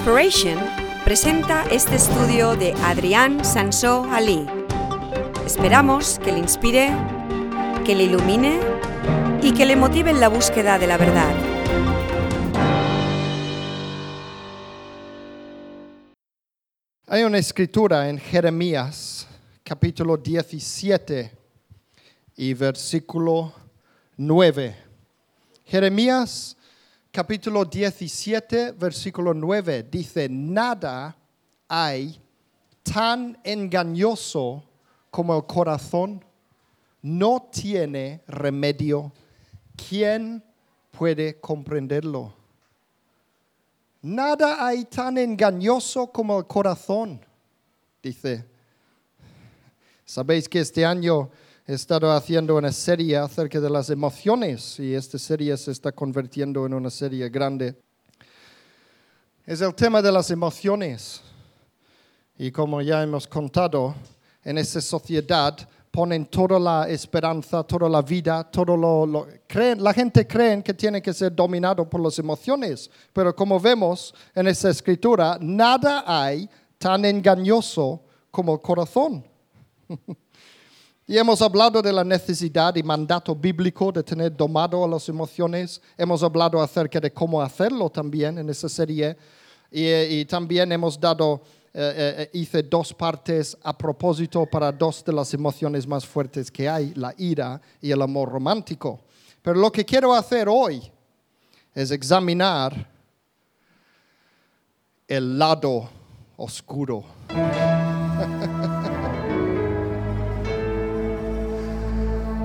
Inspiration presenta este estudio de Adrián Sansó Ali. Esperamos que le inspire, que le ilumine y que le motive en la búsqueda de la verdad. Hay una escritura en Jeremías, capítulo 17 y versículo 9. Jeremías, capítulo 17, versículo 9, dice, nada hay tan engañoso como el corazón, no tiene remedio. ¿Quién puede comprenderlo? Nada hay tan engañoso como el corazón, dice. Sabéis que este año he estado haciendo una serie acerca de las emociones y esta serie se está convirtiendo en una serie grande. Es el tema de las emociones. Y como ya hemos contado, en esta sociedad ponen toda la esperanza, toda la vida, todo lo, creen, la gente cree que tiene que ser dominado por las emociones, pero como vemos en esta escritura, nada hay tan engañoso como el corazón. y hemos hablado de la necesidad y mandato bíblico de tener domado a las emociones. Hemos hablado acerca de cómo hacerlo también en esta serie. y también hemos dado eh, eh, hice dos partes a propósito para dos de las emociones más fuertes que hay, la ira y el amor romántico. Pero lo que quiero hacer hoy es examinar el lado oscuro.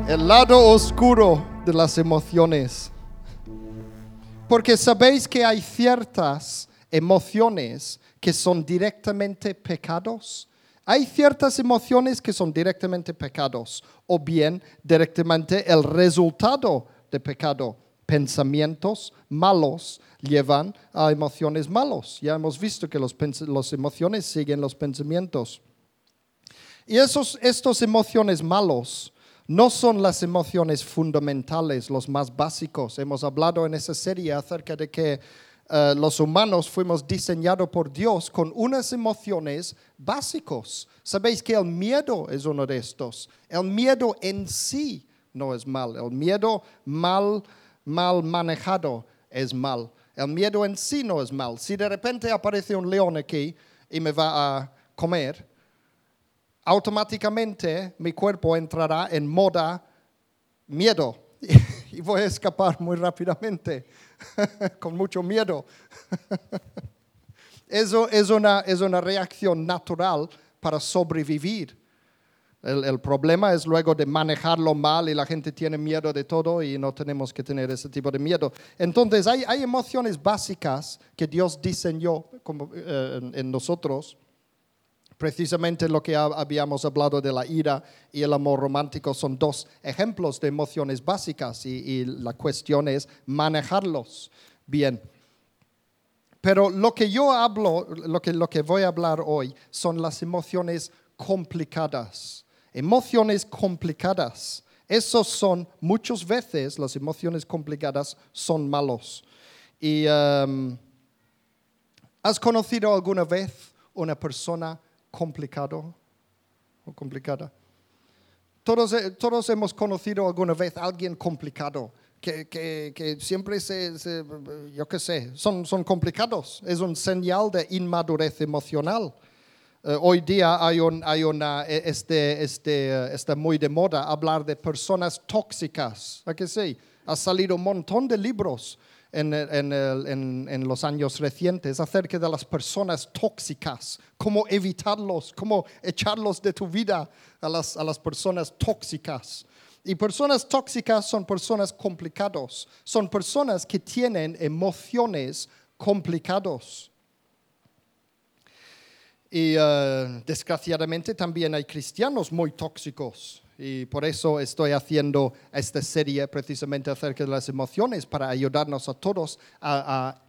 el lado oscuro de las emociones. Porque sabéis que hay ciertas emociones que son directamente pecados. Hay ciertas emociones que son directamente pecados o bien directamente el resultado de pecado. Pensamientos malos llevan a emociones malos. Ya hemos visto que las emociones siguen los pensamientos. Y esos, estos emociones malos no son las emociones fundamentales, los más básicos. Hemos hablado en esa serie acerca de que eh, los humanos fuimos diseñados por Dios con unas emociones básicos. Sabéis que el miedo es uno de estos. El miedo en sí no es mal. El miedo mal, mal manejado es mal. El miedo en sí no es mal. Si de repente aparece un león aquí y me va a comer, automáticamente mi cuerpo entrará en moda miedo y voy a escapar muy rápidamente, con mucho miedo. Eso es una, es una reacción natural para sobrevivir. El, problema es luego de manejarlo mal y la gente tiene miedo de todo y no tenemos que tener ese tipo de miedo. Entonces hay, hay emociones básicas que Dios diseñó como, eh, en nosotros Precisamente lo que habíamos hablado de la ira y el amor romántico son dos ejemplos de emociones básicas y, la cuestión es manejarlos bien. Pero lo que yo hablo, lo que, lo que voy a hablar hoy son las emociones complicadas. Emociones complicadas. Esos son, muchas veces las emociones complicadas son malos. ¿Y um, has conocido alguna vez una persona complicado o complicada. Todos, eh, todos hemos conocido alguna vez a alguien complicado, que, que, que siempre se, yo qué sé, son, son complicados. Es un señal de inmadurez emocional. Eh, hoy día hay, un, hay una, eh, este, este, está muy de moda hablar de personas tóxicas. ¿A qué sí? Ha salido un montón de libros en, los años recientes acerca de las personas tóxicas, cómo evitarlos, cómo echarlos de tu vida a las, a las personas tóxicas. Y personas tóxicas son personas complicadas, son personas que tienen emociones complicadas. Y uh, desgraciadamente también hay cristianos muy tóxicos. Y por eso estoy haciendo esta serie precisamente acerca de las emociones, para ayudarnos a todos a,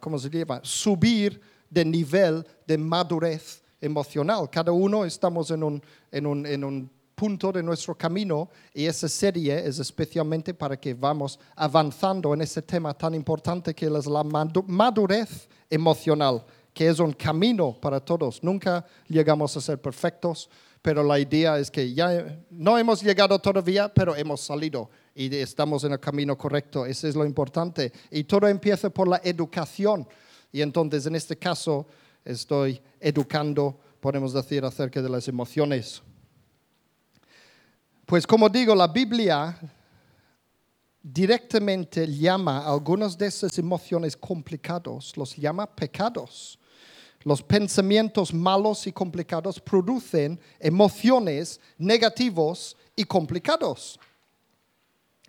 ¿cómo se llama? Subir de nivel de madurez emocional. Cada uno estamos en un, en un, en un punto de nuestro camino y esa serie es especialmente para que vamos avanzando en ese tema tan importante que es la madurez emocional, que es un camino para todos. Nunca llegamos a ser perfectos, pero la idea es que ya no hemos llegado todavía, pero hemos salido y estamos en el camino correcto. Eso es lo importante. Y todo empieza por la educación. Y entonces en este caso estoy educando, podemos decir, acerca de las emociones. Pues como digo, la Biblia directamente llama a algunas de esas emociones complicados, los llama pecados. Los pensamientos malos y complicados producen emociones negativos y complicados.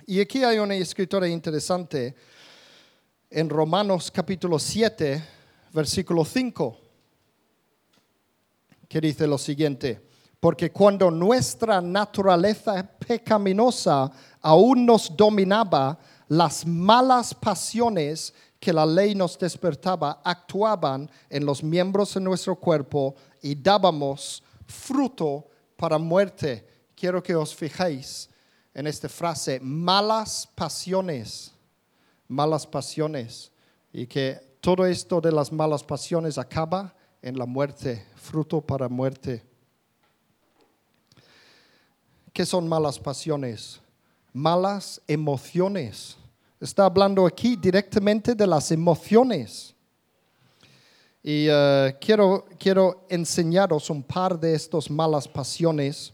Y aquí hay una escritora interesante en Romanos capítulo 7, versículo 5, que dice lo siguiente. Porque cuando nuestra naturaleza pecaminosa aún nos dominaba, las malas pasiones que la ley nos despertaba actuaban en los miembros de nuestro cuerpo y dábamos fruto para muerte. Quiero que os fijéis en esta frase, malas pasiones, malas pasiones, y que todo esto de las malas pasiones acaba en la muerte, fruto para muerte. ¿Qué son malas pasiones? Malas emociones. Está hablando aquí directamente de las emociones. Y eh, quiero, quiero enseñaros un par de estas malas pasiones.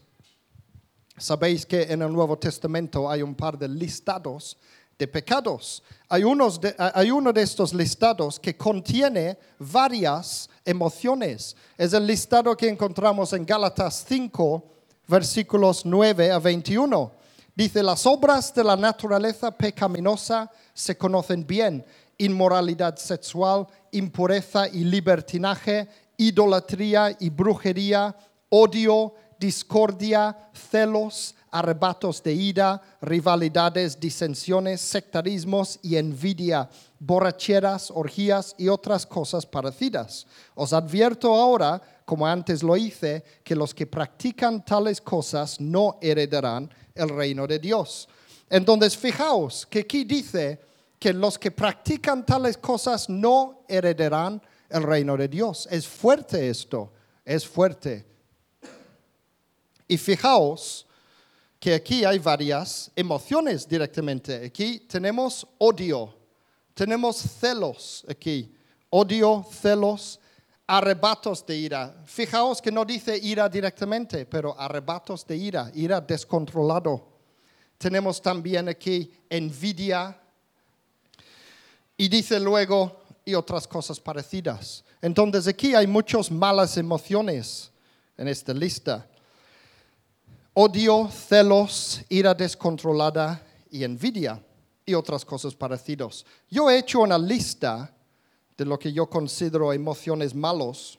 Sabéis que en el Nuevo Testamento hay un par de listados de pecados. Hay, unos hay uno de estos listados que contiene varias emociones. Es el listado que encontramos en Gálatas 5, versículos 9 a 21. Dice, las obras de la naturaleza pecaminosa se conocen bien. Inmoralidad sexual, impureza y libertinaje, idolatría y brujería, odio, discordia, celos, arrebatos de ira, rivalidades, disensiones, sectarismos y envidia, borracheras, orgías y otras cosas parecidas. Os advierto ahora como antes lo hice, que los que practican tales cosas no heredarán el reino de Dios. Entonces, fijaos que aquí dice que los que practican tales cosas no heredarán el reino de Dios. Es fuerte esto, es fuerte. Y fijaos que aquí hay varias emociones directamente. Aquí tenemos odio, tenemos celos aquí, odio, celos, arrebatos de ira. Fijaos que no dice ira directamente, pero arrebatos de ira, ira descontrolado. Tenemos también aquí envidia y dice luego y otras cosas parecidas. Entonces aquí hay muchas malas emociones en esta lista. Odio, celos, ira descontrolada y envidia y otras cosas parecidas. Yo he hecho una lista de lo que yo considero emociones malos,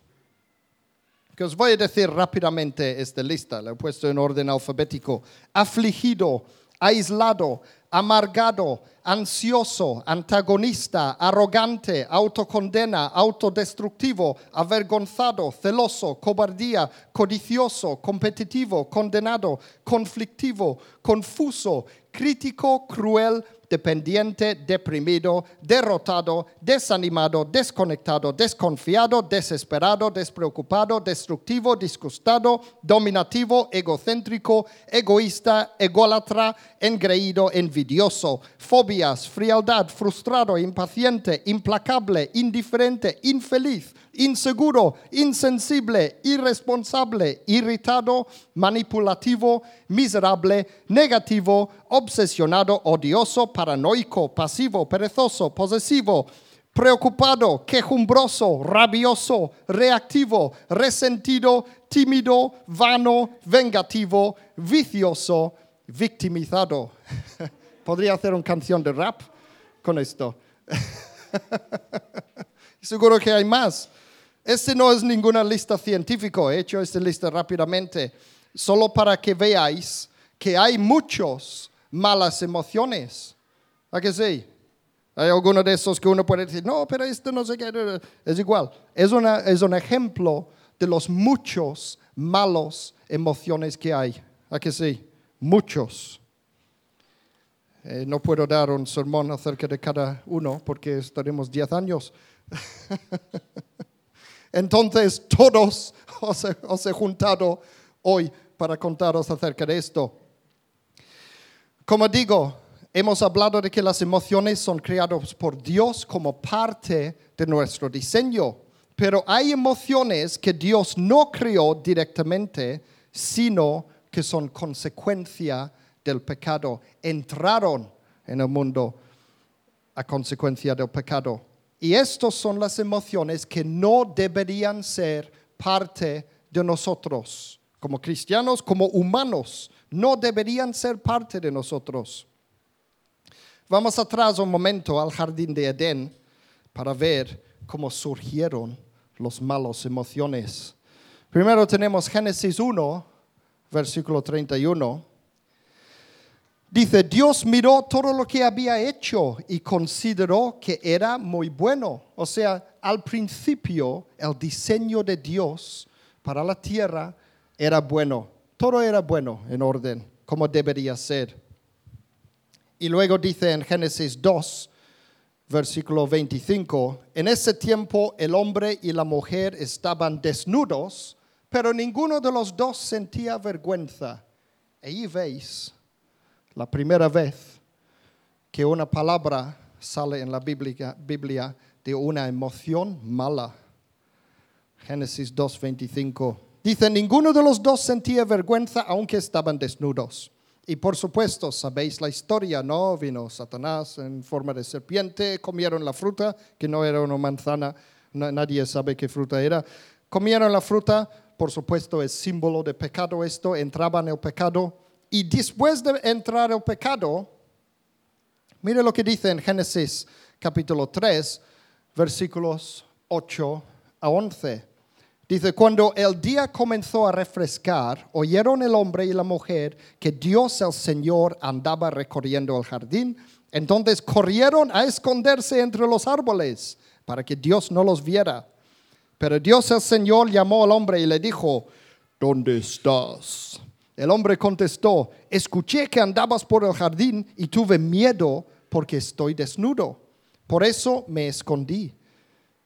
que os voy a decir rápidamente esta lista, la he puesto en orden alfabético. Afligido, aislado, amargado, ansioso, antagonista, arrogante, autocondena, autodestructivo, avergonzado, celoso, cobardía, codicioso, competitivo, condenado, conflictivo, confuso, crítico, cruel, dependiente, deprimido, derrotado, desanimado, desconectado, desconfiado, desesperado, despreocupado, destructivo, disgustado, dominativo, egocéntrico, egoísta, ególatra, engreído, envidioso, fobias, frialdad, frustrado, impaciente, implacable, indiferente, infeliz, inseguro, insensible, irresponsable, irritado, manipulativo, miserable, negativo, obsesionado, odioso, paranoico, pasivo, perezoso, posesivo, preocupado, quejumbroso, rabioso, reactivo, resentido, tímido, vano, vengativo, vicioso, victimizado. Podría hacer una canción de rap con esto. Seguro que hay más. Este no es ninguna lista científica, he hecho esta lista rápidamente, solo para que veáis que hay muchas malas emociones. ¿A que sí? Hay algunos de esos que uno puede decir, no, pero esto no sé qué, es igual. Es, es un ejemplo de los muchos malos emociones que hay. ¿A que sí? Muchos. Eh, no puedo dar un sermón acerca de cada uno porque estaremos 10 años. Entonces todos os he, juntado hoy para contaros acerca de esto. Como digo, hemos hablado de que las emociones son creadas por Dios como parte de nuestro diseño, pero hay emociones que Dios no creó directamente, sino que son consecuencia del pecado, entraron en el mundo a consecuencia del pecado. Y estas son las emociones que no deberían ser parte de nosotros, como cristianos, como humanos, no deberían ser parte de nosotros. Vamos atrás un momento al jardín de Edén para ver cómo surgieron los malos emociones. Primero tenemos Génesis 1, versículo 31. Dice, Dios miró todo lo que había hecho y consideró que era muy bueno. O sea, al principio el diseño de Dios para la tierra era bueno. Todo era bueno, en orden, como debería ser. Y luego dice en Génesis 2, versículo 25, en ese tiempo el hombre y la mujer estaban desnudos, pero ninguno de los dos sentía vergüenza. Ahí veis la primera vez que una palabra sale en la Biblia, de una emoción mala. Génesis 2.25. Dice, ninguno de los dos sentía vergüenza aunque estaban desnudos. Y por supuesto, sabéis la historia, ¿no? Vino Satanás en forma de serpiente, comieron la fruta, que no era una manzana, nadie sabe qué fruta era. Comieron la fruta, por supuesto es símbolo de pecado esto, entraban en el pecado y después de entrar el pecado, mire lo que dice en Génesis capítulo 3, versículos 8 a 11. Dice, cuando el día comenzó a refrescar, oyeron el hombre y la mujer que Dios el Señor andaba recorriendo el jardín. Entonces corrieron a esconderse entre los árboles para que Dios no los viera. Pero Dios el Señor llamó al hombre y le dijo, ¿dónde estás? El hombre contestó, escuché que andabas por el jardín y tuve miedo porque estoy desnudo. Por eso me escondí.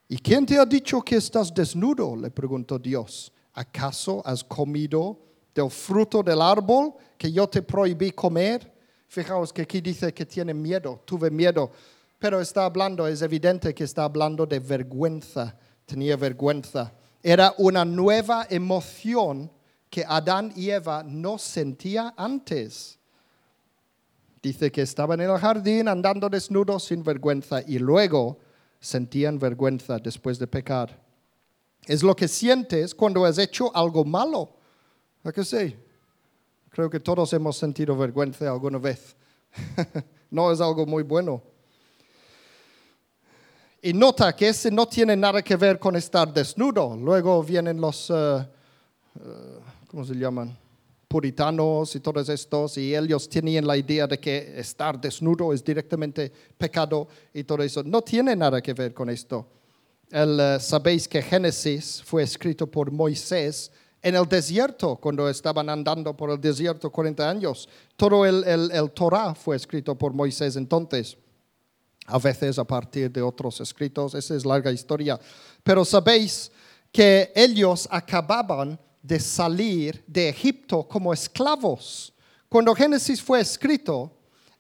¿Y quién te ha dicho que estás desnudo? le preguntó Dios. ¿Acaso has comido del fruto del árbol que yo te prohibí comer? Fijaos que aquí dice que tiene miedo, tuve miedo, pero está hablando, es evidente que está hablando de vergüenza, tenía vergüenza. Era una nueva emoción que Adán y Eva no sentían antes. Dice que estaban en el jardín andando desnudos sin vergüenza y luego sentían vergüenza después de pecar. Es lo que sientes cuando has hecho algo malo. ¿A qué sí? Creo que todos hemos sentido vergüenza alguna vez. no es algo muy bueno. Y nota que ese no tiene nada que ver con estar desnudo. Luego vienen los... Eh, eh, ¿cómo se llaman? Puritanos y todos estos, y ellos tenían la idea de que estar desnudo es directamente pecado y todo eso. No tiene nada que ver con esto. El, eh, Sabéis que Génesis fue escrito por Moisés en el desierto, cuando estaban andando por el desierto 40 años. Todo el, el, el Torah fue escrito por Moisés entonces a veces a partir de otros escritos, esa es larga historia. Pero sabéis que ellos acababan de salir de Egipto como esclavos. Cuando Génesis fue escrito,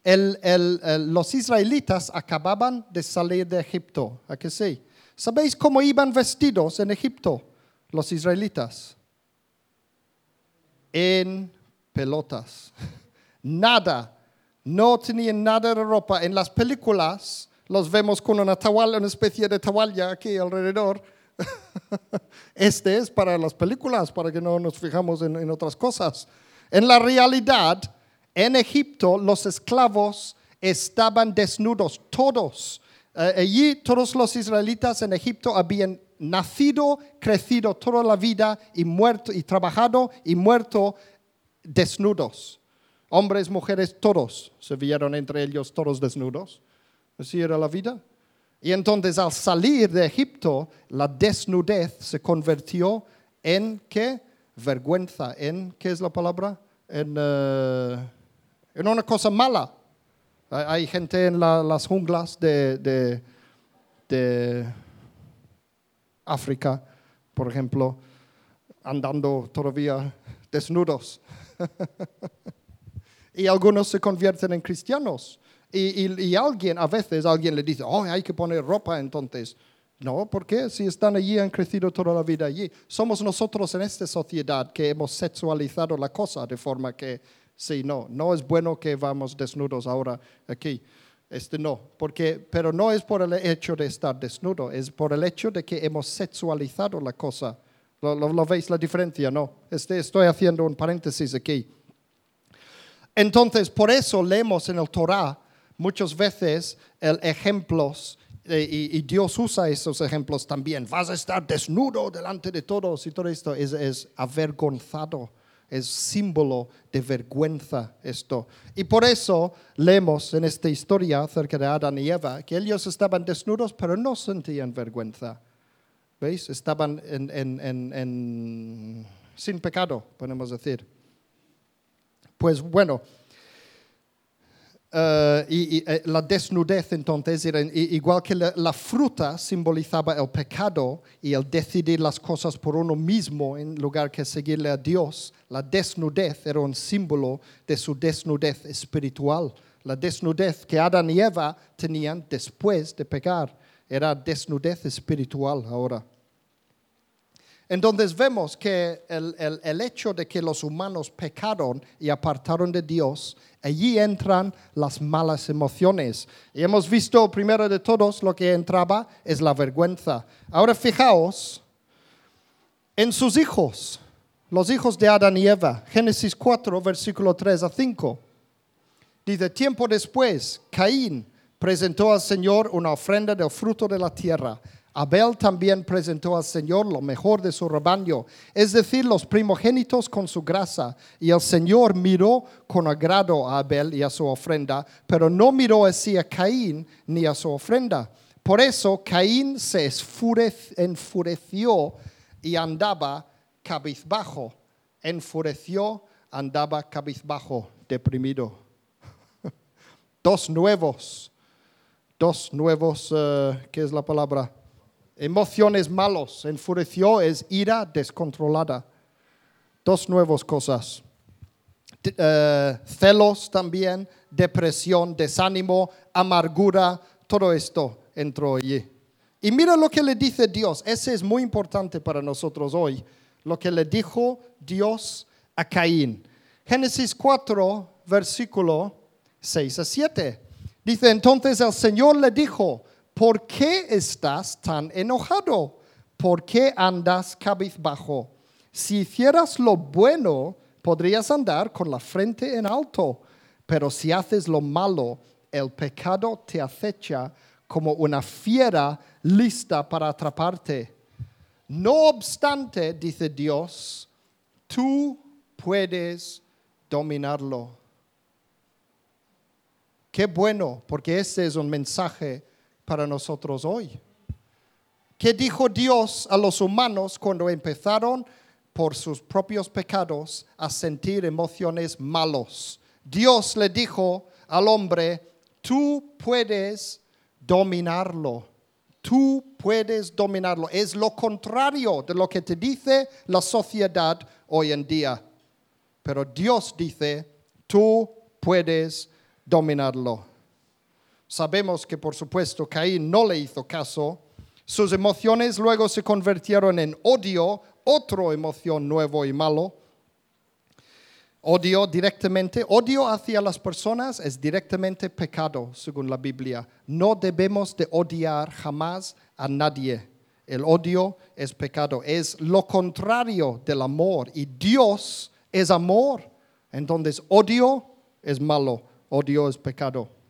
los israelitas acababan de salir de Egipto. ¿A que sí? ¿Sabéis cómo iban vestidos en Egipto los israelitas? En pelotas. Nada. No tenían nada de ropa. En las películas los vemos con una toalla, una especie de toalla aquí alrededor Este es para las películas, para que no nos fijamos en, otras cosas. En la realidad, en Egipto los esclavos estaban desnudos, todos. Eh, allí todos los israelitas en Egipto habían nacido, crecido toda la vida y muerto y trabajado y muerto desnudos. Hombres, mujeres, todos se vieron entre ellos todos desnudos. Así era la vida. Y entonces al salir de Egipto, la desnudez se convirtió en qué? Vergüenza. ¿En qué es la palabra? en, eh, en una cosa mala. Hay, gente en la- las junglas de, de- de África, por ejemplo, andando todavía desnudos. y algunos se convierten en cristianos. Y, y- y alguien, a veces alguien le dice, oh, hay que poner ropa entonces. No, ¿por qué? Si están allí, han crecido toda la vida allí. Somos nosotros en esta sociedad que hemos sexualizado la cosa de forma que, sí, no, no es bueno que vamos desnudos ahora aquí. Este no, porque, pero no es por el hecho de estar desnudo, es por el hecho de que hemos sexualizado la cosa. ¿Lo, lo- lo veis la diferencia? No, este, estoy haciendo un paréntesis aquí. Entonces, por eso leemos en el Torah muchas veces el ejemplos eh, y, Dios usa esos ejemplos también. Vas a estar desnudo delante de todos y todo esto es, avergonzado, es símbolo de vergüenza esto. Y por eso leemos en esta historia acerca de Adán y Eva que ellos estaban desnudos pero no sentían vergüenza. ¿Veis? Estaban en- sin pecado, podemos decir. Pues bueno, eh, y, eh, la desnudez entonces era igual que la, la fruta simbolizaba el pecado y el decidir las cosas por uno mismo en lugar que seguirle a Dios. La desnudez era un símbolo de su desnudez espiritual. La desnudez que Adán y Eva tenían después de pecar era desnudez espiritual ahora. Entonces vemos que el, el- hecho de que los humanos pecaron y apartaron de Dios, allí entran las malas emociones. Y hemos visto primero de todos lo que entraba es la vergüenza. Ahora fijaos en sus hijos, los hijos de Adán y Eva. Génesis 4, versículo 3 a 5. Dice, tiempo después, Caín presentó al Señor una ofrenda del fruto de la tierra. Abel también presentó al Señor lo mejor de su rebaño, es decir, los primogénitos con su grasa. Y el Señor miró con agrado a Abel y a su ofrenda, pero no miró así a Caín ni a su ofrenda. Por eso Caín se enfureció y andaba cabizbajo. Enfureció, andaba cabizbajo, deprimido dos nuevos, dos nuevos, eh, ¿qué es la palabra? Emociones malos. Enfureció es ira descontrolada. Dos nuevas cosas. Eh, celos también, depresión, desánimo, amargura, todo esto entró allí. Y mira lo que le dice Dios. Ese es muy importante para nosotros hoy. Lo que le dijo Dios a Caín. Génesis 4, versículo 6 a 7. Dice, entonces el Señor le dijo, ¿por qué estás tan enojado? ¿Por qué andas cabizbajo? Si hicieras lo bueno, podrías andar con la frente en alto, pero si haces lo malo, el pecado te acecha como una fiera lista para atraparte. No obstante, dice Dios, tú puedes dominarlo. Qué bueno, porque ese es un mensaje para nosotros hoy. ¿Qué dijo Dios a los humanos cuando empezaron por sus propios pecados a sentir emociones malos? Dios le dijo al hombre, tú puedes dominarlo. Tú puedes dominarlo. Es lo contrario de lo que te dice la sociedad hoy en día. Pero Dios dice, tú puedes dominarlo. Sabemos que por supuesto Caín no le hizo caso. Sus emociones luego se convirtieron en odio, otra emoción nuevo y malo. Odio directamente, odio hacia las personas es directamente pecado, según la Biblia. No debemos de odiar jamás a nadie. El odio es pecado, es lo contrario del amor. Y Dios es amor. Entonces, odio es malo, odio es pecado.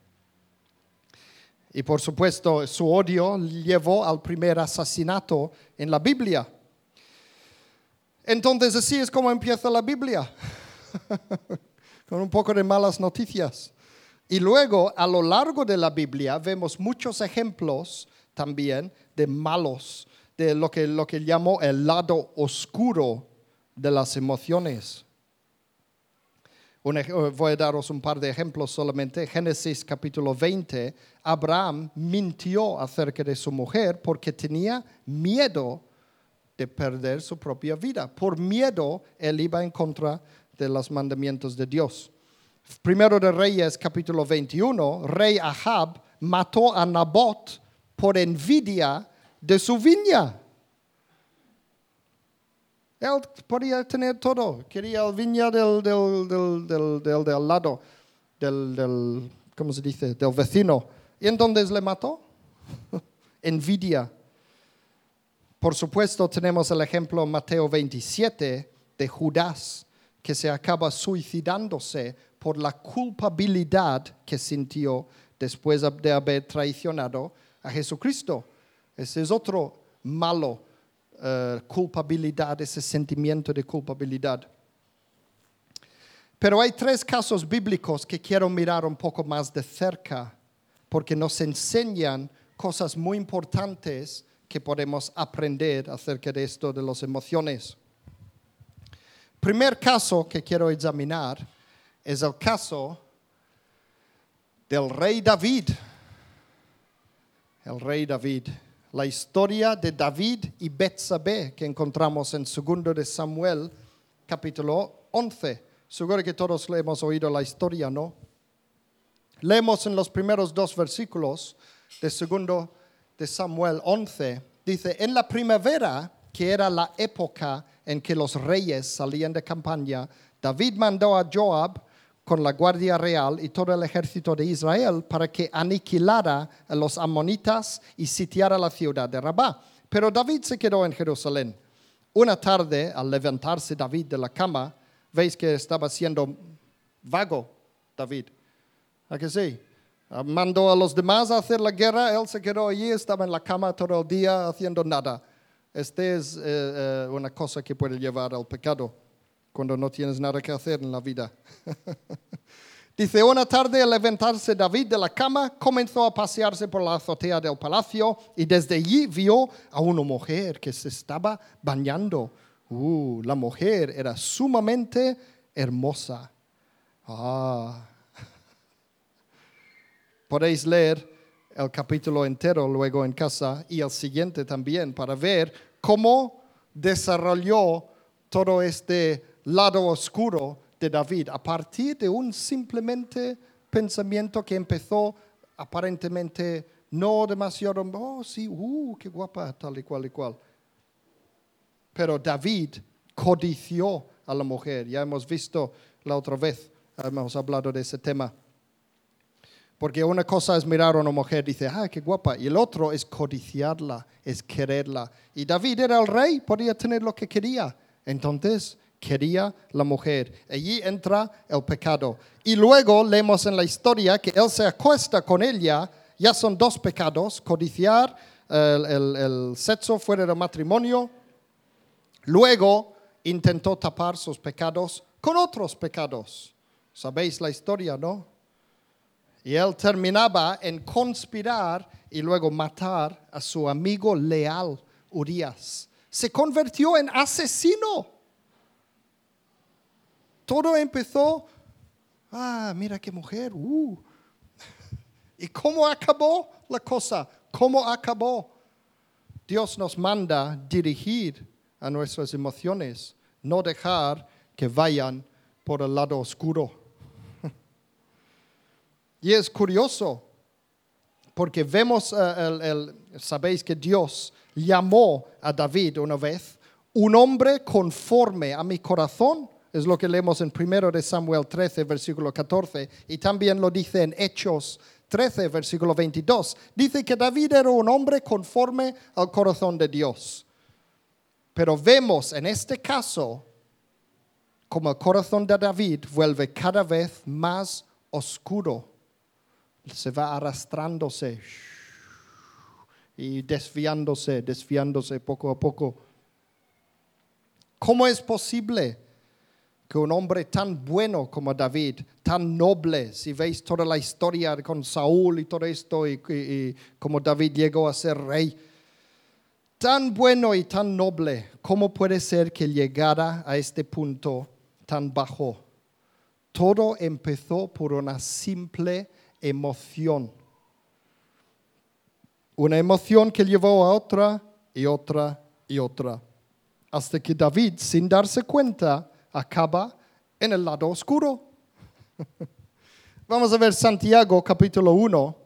Y por supuesto, su odio llevó al primer asesinato en la Biblia. Entonces, así es como empieza la Biblia, con un poco de malas noticias. Y luego, a lo largo de la Biblia, vemos muchos ejemplos también de malos, de lo que, lo que llamo el lado oscuro de las emociones. Eh, voy a daros un par de ejemplos solamente. Génesis capítulo 20, Abraham mintió acerca de su mujer porque tenía miedo de perder su propia vida. Por miedo, él iba en contra de los mandamientos de Dios. Primero de Reyes, capítulo 21, rey Ahab mató a Nabot por envidia de su viña. Él podía tener todo. Quería el viña del, del, del, del, del, lado, del, del, ¿cómo se dice? Del vecino. ¿Y entonces le mató? Envidia. Por supuesto, tenemos el ejemplo en Mateo 27 de Judas, que se acaba suicidándose por la culpabilidad que sintió después de haber traicionado a Jesucristo. Ese es otro malo eh, culpabilidad, ese sentimiento de culpabilidad. Pero hay tres casos bíblicos que quiero mirar un poco más de cerca, porque nos enseñan cosas muy importantes que podemos aprender acerca de esto de las emociones. Primer caso que quiero examinar es el caso del rey David. El rey David. La historia de David y Betsabé que encontramos en 2 de Samuel, capítulo 11. Seguro que todos le hemos oído la historia, ¿no? Leemos en los primeros dos versículos de 2 de Samuel 11. Dice, en la primavera, que era la época en que los reyes salían de campaña, David mandó a Joab con la guardia real y todo el ejército de Israel para que aniquilara a los amonitas y sitiara la ciudad de Rabá. Pero David se quedó en Jerusalén. Una tarde, al levantarse David de la cama, veis que estaba siendo vago David. ¿A que sí? Mandó a los demás a hacer la guerra, él se quedó allí, estaba en la cama todo el día haciendo nada. Esta es eh, eh, una cosa que puede llevar al pecado cuando no tienes nada que hacer en la vida. Dice, una tarde al levantarse David de la cama, comenzó a pasearse por la azotea del palacio y desde allí vio a una mujer que se estaba bañando. Uh, la mujer era sumamente hermosa. Ah. Podéis leer el capítulo entero luego en casa y el siguiente también para ver cómo desarrolló todo este lado oscuro de David a partir de un simplemente pensamiento que empezó aparentemente no demasiado, oh sí, uh, qué guapa, tal y cual y cual. Pero David codició a la mujer, ya hemos visto la otra vez, hemos hablado de ese tema. Porque una cosa es mirar a una mujer y dice, ah, qué guapa. Y el otro es codiciarla, es quererla. Y David era el rey, podía tener lo que quería. Entonces quería la mujer. Allí entra el pecado. Y luego leemos en la historia que él se acuesta con ella. Ya son dos pecados, codiciar, el, sexo fuera del matrimonio. Luego intentó tapar sus pecados con otros pecados. Sabéis la historia, ¿no? Y él terminaba en conspirar y luego matar a su amigo leal, Urias. Se convirtió en asesino. Todo empezó, ah, mira qué mujer, uh. ¿Y cómo acabó la cosa? ¿Cómo acabó? Dios nos manda dirigir a nuestras emociones, no dejar que vayan por el lado oscuro. Y es curioso, porque vemos, el, sabéis que Dios llamó a David una vez, un hombre conforme a mi corazón, es lo que leemos en 1 de Samuel 13, versículo 14, y también lo dice en Hechos 13, versículo 22. Dice que David era un hombre conforme al corazón de Dios. Pero vemos en este caso como el corazón de David vuelve cada vez más oscuro se va arrastrándose y desviándose, desviándose poco a poco. ¿Cómo es posible que un hombre tan bueno como David, tan noble, si veis toda la historia con Saúl y todo esto, y, y, como David llegó a ser rey, tan bueno y tan noble, ¿cómo puede ser que llegara a este punto tan bajo? Todo empezó por una simple emoción. Una emoción que llevó a otra y otra y otra. Hasta que David, sin darse cuenta, acaba en el lado oscuro. Vamos a ver Santiago capítulo 1,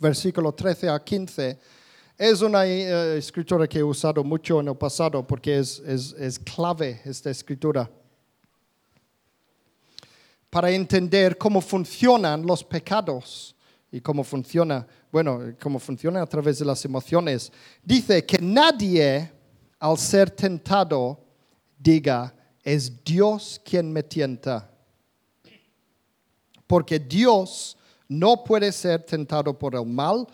versículo 13 a 15. Es una eh, escritura que he usado mucho en el pasado porque es, clave esta escritura para entender cómo funcionan los pecados y cómo funciona, bueno, cómo funciona a través de las emociones. Dice que nadie al ser tentado diga, es Dios quien me tienta. Porque Dios no puede ser tentado por el mal,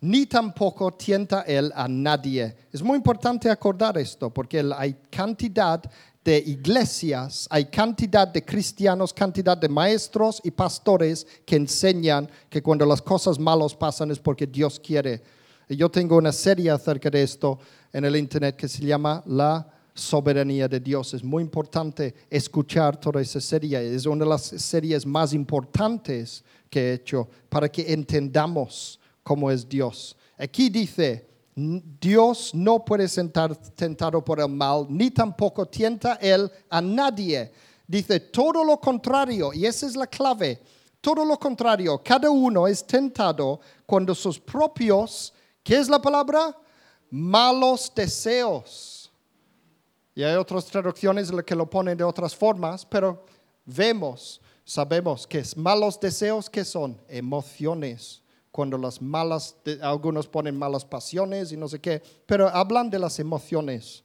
ni tampoco tienta él a nadie. Es muy importante acordar esto, porque hay cantidad de iglesias, hay cantidad de cristianos, cantidad de maestros y pastores que enseñan que cuando las cosas malas pasan es porque Dios quiere. Yo tengo una serie acerca de esto en el internet que se llama La soberanía de Dios. Es muy importante escuchar toda esa serie. Es una de las series más importantes que he hecho para que entendamos cómo es Dios. Aquí dice, Dios no puede ser tentado por el mal, ni tampoco tienta él a nadie. Dice todo lo contrario, y esa es la clave. Todo lo contrario, cada uno es tentado cuando sus propios, ¿qué es la palabra? Malos deseos. Y hay otras traducciones que lo ponen de otras formas, pero vemos, sabemos que es malos deseos que son emociones cuando las malas, algunos ponen malas pasiones y no sé qué, pero hablan de las emociones.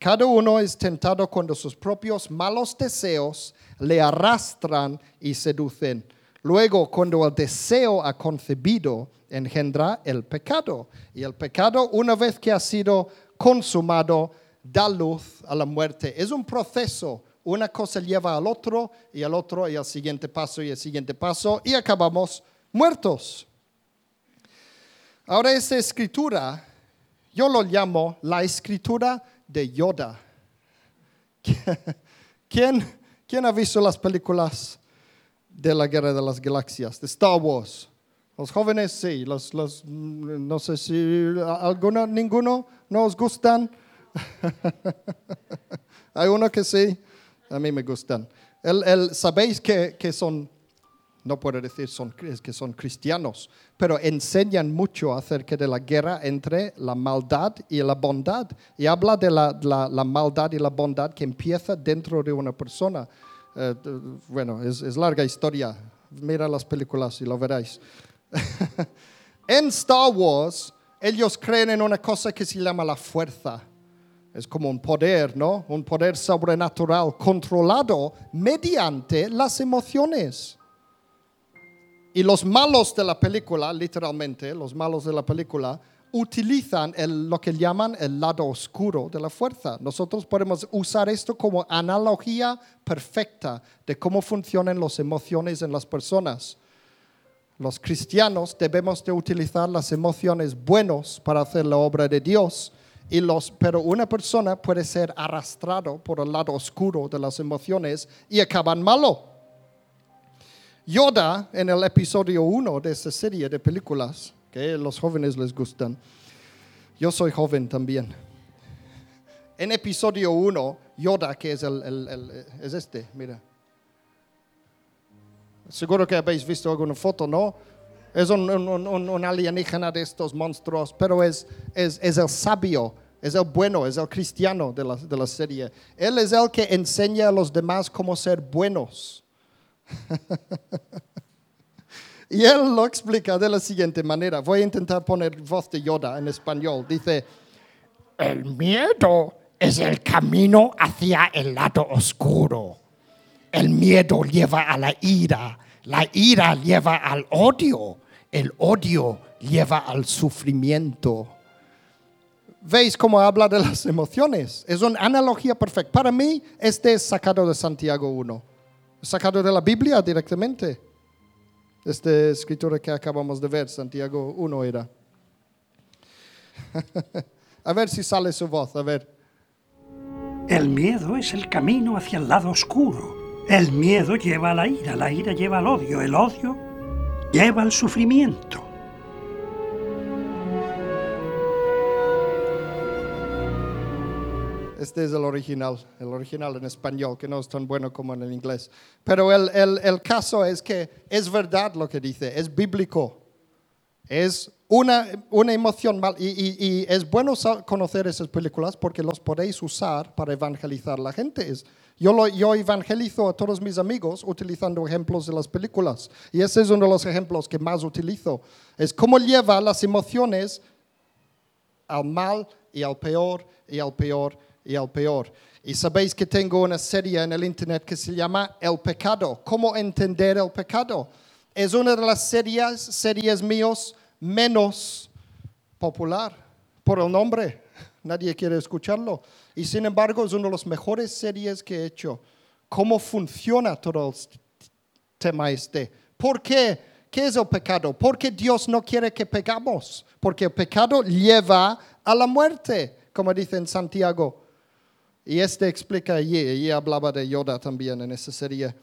Cada uno es tentado cuando sus propios malos deseos le arrastran y seducen. Luego, cuando el deseo ha concebido, engendra el pecado. Y el pecado, una vez que ha sido consumado, da luz a la muerte. Es un proceso. Una cosa lleva al otro y al otro y al siguiente paso y al siguiente paso y acabamos muertos. Ahora esta escritura, yo lo llamo la escritura de Yoda. ¿Quién, ¿Quién ha visto las películas de la Guerra de las Galaxias, de Star Wars? Los jóvenes sí, los, los, no sé si alguno, ninguno no os gustan. Hay uno que sí, a mí me gustan. El, ¿Sabéis que, que son no puedo decir son, que son cristianos, pero enseñan mucho acerca de la guerra entre la maldad y la bondad. Y habla de la, maldad y la bondad que empieza dentro de una persona. Eh, bueno, es, es, larga historia. Mira las películas y lo veréis. en Star Wars, ellos creen en una cosa que se llama la fuerza. Es como un poder, ¿no? Un poder sobrenatural controlado mediante las emociones. Y los malos de la película, literalmente, los malos de la película, utilizan lo que llaman el lado oscuro de la fuerza. Nosotros podemos usar esto como analogía perfecta de cómo funcionan las emociones en las personas. Los cristianos debemos de utilizar las emociones buenas para hacer la obra de Dios, y los, pero una persona puede ser arrastrado por el lado oscuro de las emociones y acaban malo. Yoda en el episodio 1 de esta serie de películas, que los jóvenes les gustan. Yo soy joven también. En episodio 1, Yoda, que es, el, es este, mira. Seguro que habéis visto alguna foto, ¿no? Es un, alienígena de estos monstruos, pero es, el sabio, es el bueno, es el cristiano de la, de la serie. Él es el que enseña a los demás cómo ser buenos. y él lo explica de la siguiente manera. Voy a intentar poner voz de Yoda en español. Dice, el miedo es el camino hacia el lado oscuro. El miedo lleva a la ira. La ira lleva al odio. El odio lleva al sufrimiento. ¿Veis cómo habla de las emociones? Es una analogía perfecta. Para mí, este es sacado de Santiago 1 sacado de la Biblia directamente. Esta escritura que acabamos de ver, Santiago 1 era. a ver si sale su voz, a ver. El miedo es el camino hacia el lado oscuro. El miedo lleva a la ira, la ira lleva al odio, el odio lleva al sufrimiento. Este es el original, el original en español, que no es tan bueno como en el inglés. Pero el, el- el caso es que es verdad lo que dice, es bíblico. Es una, una emoción mal. Y, y- y es bueno conocer esas películas porque los podéis usar para evangelizar a la gente. Es- yo, lo, yo evangelizo a todos mis amigos utilizando ejemplos de las películas. Y ese es uno de los ejemplos que más utilizo. Es cómo lleva las emociones al mal y al peor y al peor y al peor. Y sabéis que tengo una serie en el internet que se llama El pecado. ¿Cómo entender el pecado? Es una de las series, series míos menos popular por el nombre. Nadie quiere escucharlo. Y sin embargo es una de las mejores series que he hecho. ¿Cómo funciona todo el tema este. ¿Por qué? ¿Qué es el pecado? Porque Dios no quiere que pegamos. Porque el pecado lleva a la muerte, como dice en Santiago. Y este explica allí, y hablaba de Yoda también en esa serie.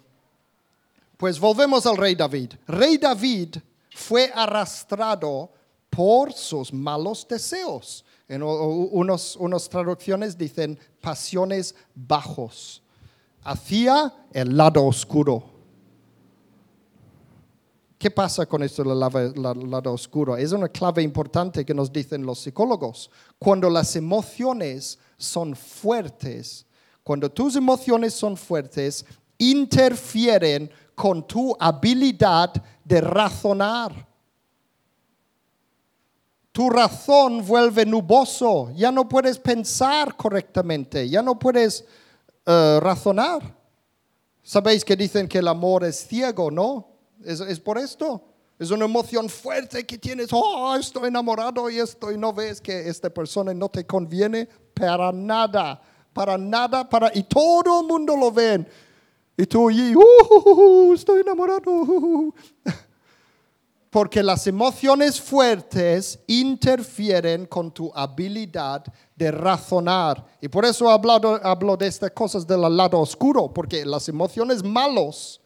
Pues volvemos al rey David. Rey David fue arrastrado por sus malos deseos. En unos, unas traducciones dicen pasiones bajos. Hacia el lado oscuro. ¿Qué pasa con esto del lado oscuro? Es una clave importante que nos dicen los psicólogos. Cuando las emociones son fuertes, cuando tus emociones son fuertes, interfieren con tu habilidad de razonar. Tu razón vuelve nuboso, ya no puedes pensar correctamente, ya no puedes eh, razonar. Sabéis que dicen que el amor es ciego, ¿no? Es, por esto. Es una emoción fuerte que tienes, oh, estoy enamorado y esto, y no ves que esta persona no te conviene para nada, para nada, para, y todo el mundo lo ven. Y tú allí, "Uh, estoy enamorado. Uh". Porque las emociones fuertes interfieren con tu habilidad de razonar. Y por eso hablado, hablo de estas cosas del lado oscuro, porque las emociones malos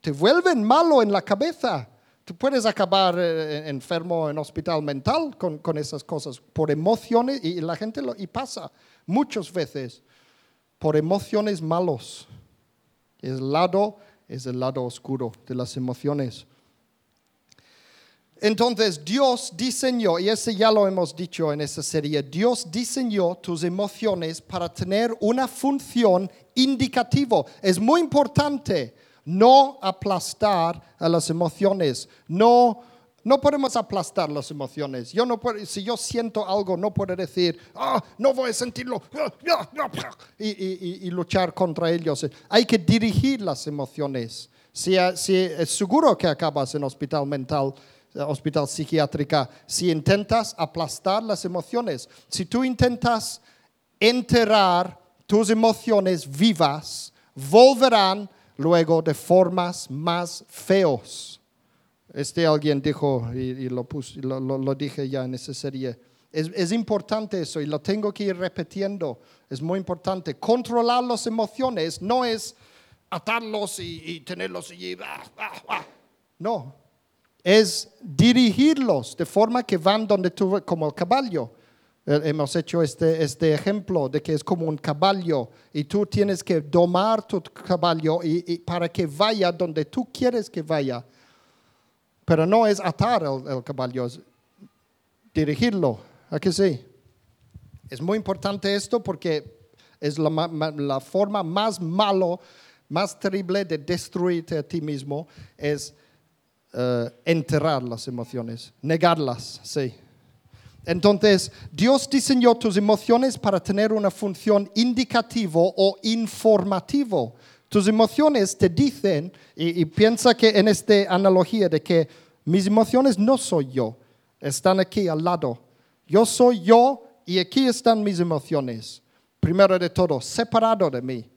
te vuelven malo en la cabeza. Tú puedes acabar eh, enfermo en hospital mental con, con esas cosas por emociones y la gente lo y pasa muchas veces por emociones malos. El lado es el lado oscuro de las emociones. Entonces Dios diseñó, y ese ya lo hemos dicho en esta serie, Dios diseñó tus emociones para tener una función indicativa. Es muy importante no aplastar a las emociones. No, no podemos aplastar las emociones. Yo no puedo, si yo siento algo, no puedo decir, ah, no voy a sentirlo y, y- y- y luchar contra ellos. Hay que dirigir las emociones. Si, si es seguro que acabas en hospital mental, hospital psiquiátrica, si intentas aplastar las emociones, si tú intentas enterrar tus emociones vivas, volverán luego de formas más feos. Este alguien dijo, y, y lo, lo, lo- lo dije ya en esa serie, es, es importante eso y lo tengo que ir repitiendo, es muy importante. Controlar las emociones no es atarlos y, y tenerlos allí. ah, ah, ah. No, es dirigirlos de forma que van donde tú, como el caballo. Eh, Hemos hecho este, este ejemplo de que es como un caballo y tú tienes que domar tu caballo y, para que vaya donde tú quieres que vaya. Pero no es atar el, el caballo, es dirigirlo. ¿A que sí? Es muy importante esto porque es la, la forma más malo, más terrible de destruirte a ti mismo, es eh, enterrar las emociones, negarlas, sí. Entonces, Dios diseñó tus emociones para tener una función indicativo o informativo. Tus emociones te dicen, y, y piensa que en esta analogía de que mis emociones no soy yo, están aquí al lado. Yo soy yo y aquí están mis emociones. Primero de todo, separado de mí.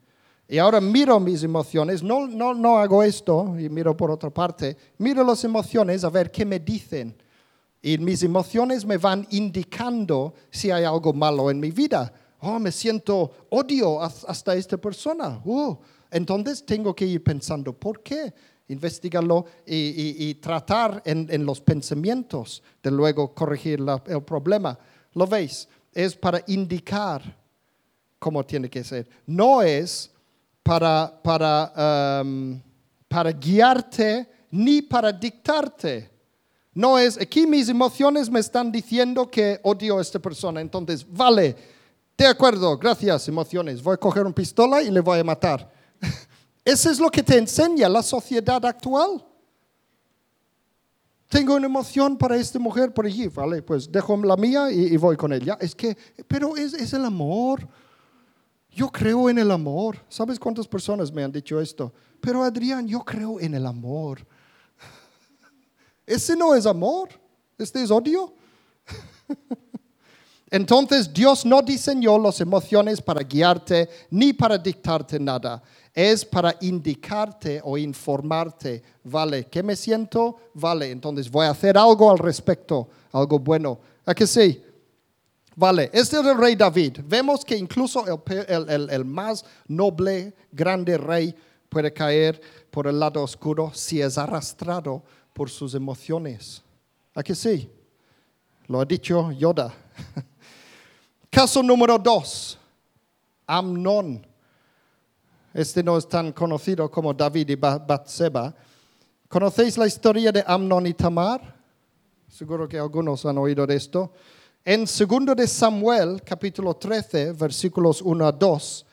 Y ahora miro mis emociones, no, no, no hago esto y miro por otra parte, miro las emociones a ver qué me dicen. Y mis emociones me van indicando si hay algo malo en mi vida. Oh, me siento odio has- hasta esta persona. Uh, Entonces tengo que ir pensando, ¿por qué? Investigarlo y, y- y tratar en, en los pensamientos de luego corregir la- el problema. ¿Lo veis? Es para indicar cómo tiene que ser. No es para, para, um, para guiarte ni para dictarte. No es, aquí mis emociones me están diciendo que odio a esta persona. Entonces, vale, de acuerdo, gracias emociones. Voy a coger una pistola y le voy a matar. Eso es lo que te enseña la sociedad actual. Tengo una emoción para esta mujer por allí, vale, pues dejo la mía y, y voy con ella. Es que, pero es, es el amor. Yo creo en el amor. ¿Sabes cuántas personas me han dicho esto? Pero Adrián, yo creo en el amor. Ese no es amor, este es odio. Entonces Dios no diseñó las emociones para guiarte ni para dictarte nada. Es para indicarte o informarte. Vale, ¿qué me siento? Vale, entonces voy a hacer algo al respecto, algo bueno. ¿A que sí? Vale, este es el rey David. Vemos que incluso el, el- el- el más noble, grande rey puede caer por el lado oscuro si es arrastrado por sus emociones. ¿A que sí? Lo ha dicho Yoda. Caso número dos. Amnón. Este no es tan conocido como David y Ba- Batseba. ¿Conocéis la historia de Amnón y Tamar? Seguro que algunos han oído de esto. En 2 de Samuel, capítulo 13, versículos 1 a 2,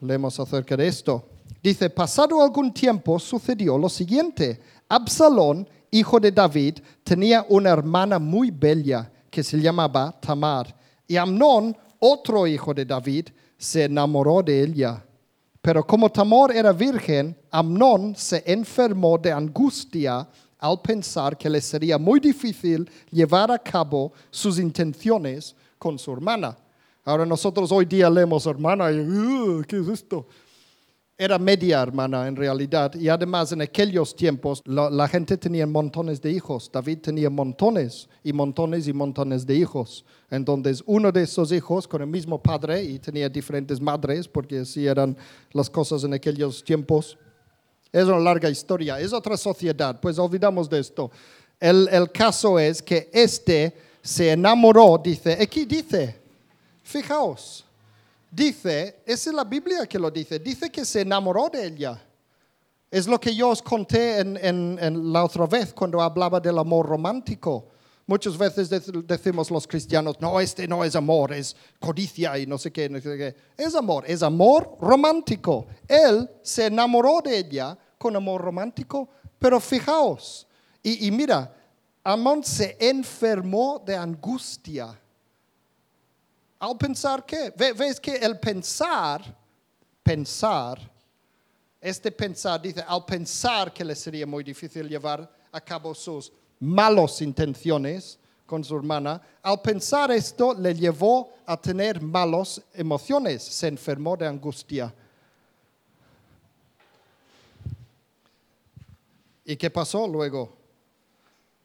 leemos acerca de esto. Dice, pasado algún tiempo sucedió lo siguiente. Absalón, hijo de David, tenía una hermana muy bella que se llamaba Tamar. Y Amnón, otro hijo de David, se enamoró de ella. Pero como Tamar era virgen, Amnón se enfermó de angustia al pensar que le sería muy difícil llevar a cabo sus intenciones con su hermana. Ahora nosotros hoy día leemos hermana y, "Uh, ¿qué es esto? Era media hermana en realidad y además en aquellos tiempos la, la gente tenía montones de hijos. David tenía montones y montones y montones de hijos. Entonces uno de esos hijos con el mismo padre y tenía diferentes madres porque así eran las cosas en aquellos tiempos. Es una larga historia, es otra sociedad, pues olvidamos de esto. El, el caso es que este se enamoró, dice, aquí dice, fijaos, dice, es la Biblia que lo dice, dice que se enamoró de ella. Es lo que yo os conté en- en la otra vez cuando hablaba del amor romántico. Muchas veces dec- decimos los cristianos, no, este no es amor, es codicia y no sé qué, no sé qué. Es amor, es amor romántico. Él se enamoró de ella con amor romántico, pero fijaos, y, mira, Amón se enfermó de angustia. Al pensar que, ve- ves que el pensar, pensar, este pensar, dice, al pensar que le sería muy difícil llevar a cabo sus malas intenciones con su hermana, al pensar esto le llevó a tener malas emociones, se enfermó de angustia. ¿Y qué pasó luego?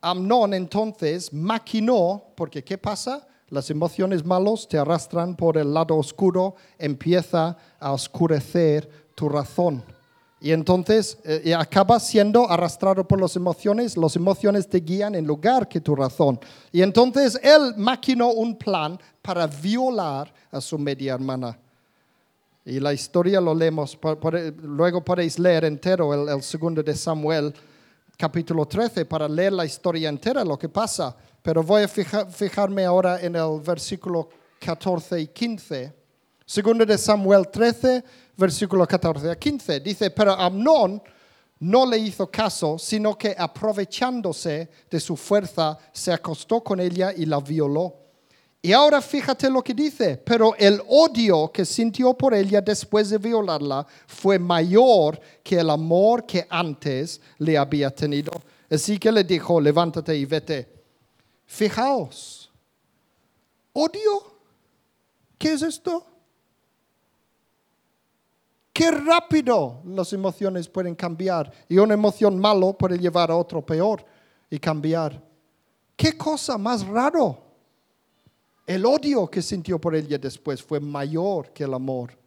Amnón entonces maquinó, porque ¿qué pasa? Las emociones malas te arrastran por el lado oscuro, empieza a oscurecer tu razón. Y entonces eh, acabas siendo arrastrado por las emociones, las emociones te guían en lugar que tu razón. Y entonces él maquinó un plan para violar a su media hermana. Y la historia lo leemos, pode- luego podéis leer entero el, el segundo de Samuel, capítulo 13, para leer la historia entera, lo que pasa. Pero voy a fija- fijarme ahora en el versículo 14 y 15. Segundo de Samuel 13, versículo 14 a 15. Dice, pero Amnón no le hizo caso, sino que aprovechándose de su fuerza, se acostó con ella y la violó. Y ahora fíjate lo que dice, pero el odio que sintió por ella después de violarla fue mayor que el amor que antes le había tenido. Así que le dijo, levántate y vete. Fijaos, odio, ¿qué es esto? Qué rápido las emociones pueden cambiar y una emoción malo puede llevar a otro peor y cambiar. ¿Qué cosa más raro? El odio que sintió por ella después fue mayor que el amor.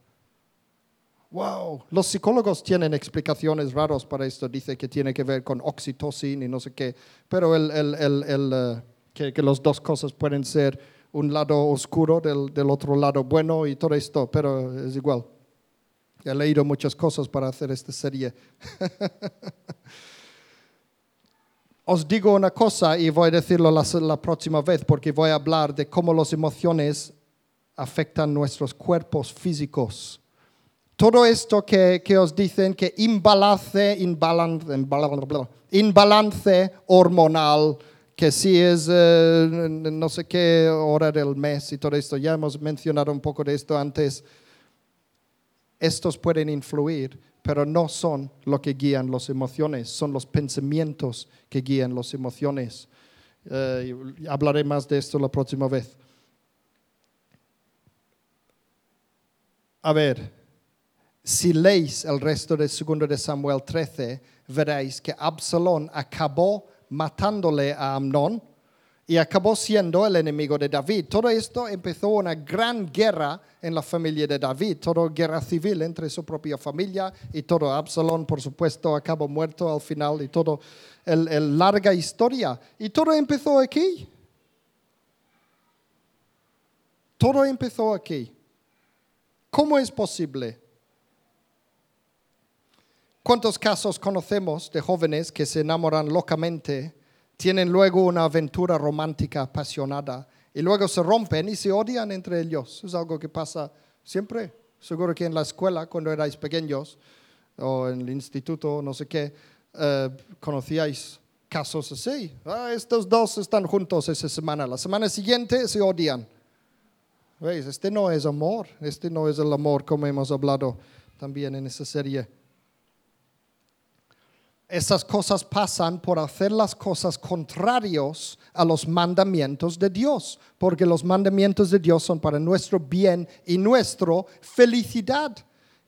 Wow, los psicólogos tienen explicaciones raras para esto. Dice que tiene que ver con oxitocina y no sé qué. Pero el, el- el- eh, que, que las dos cosas pueden ser un lado oscuro del, del otro lado bueno y todo esto, pero es igual. He leído muchas cosas para hacer esta serie. Os digo una cosa y voy a decirlo la, la próxima vez porque voy a hablar de cómo las emociones afectan nuestros cuerpos físicos. Todo esto que, que os dicen que imbalance, imbalance, imbalance hormonal, que si es eh, no sé qué hora del mes y todo esto, ya hemos mencionado un poco de esto antes, estos pueden influir, pero no son lo que guían las emociones, son los pensamientos que guían las emociones. Eh, hablaré más de esto la próxima vez. A ver, si leéis el resto de 2 de Samuel 13, veréis que Absalón acabó matándole a Amnón y acabó siendo el enemigo de David. Todo esto empezó una gran guerra en la familia de David, toda guerra civil entre su propia familia y todo. Absalón, por supuesto, acabó muerto al final y todo, el, el larga historia. Y todo empezó aquí. Todo empezó aquí. ¿Cómo es posible? ¿Cuántos casos conocemos de jóvenes que se enamoran locamente, tienen luego una aventura romántica apasionada y luego se rompen y se odian entre ellos? Es algo que pasa siempre. Seguro que en la escuela, cuando erais pequeños, o en el instituto, no sé qué, eh, conocíais casos así. Ah, estos dos están juntos esa semana. La semana siguiente se odian. ¿Veis? Este no es amor. Este no es el amor como hemos hablado también en esa serie. Esas cosas pasan por hacer las cosas contrarios a los mandamientos de Dios, porque los mandamientos de Dios son para nuestro bien y nuestra felicidad,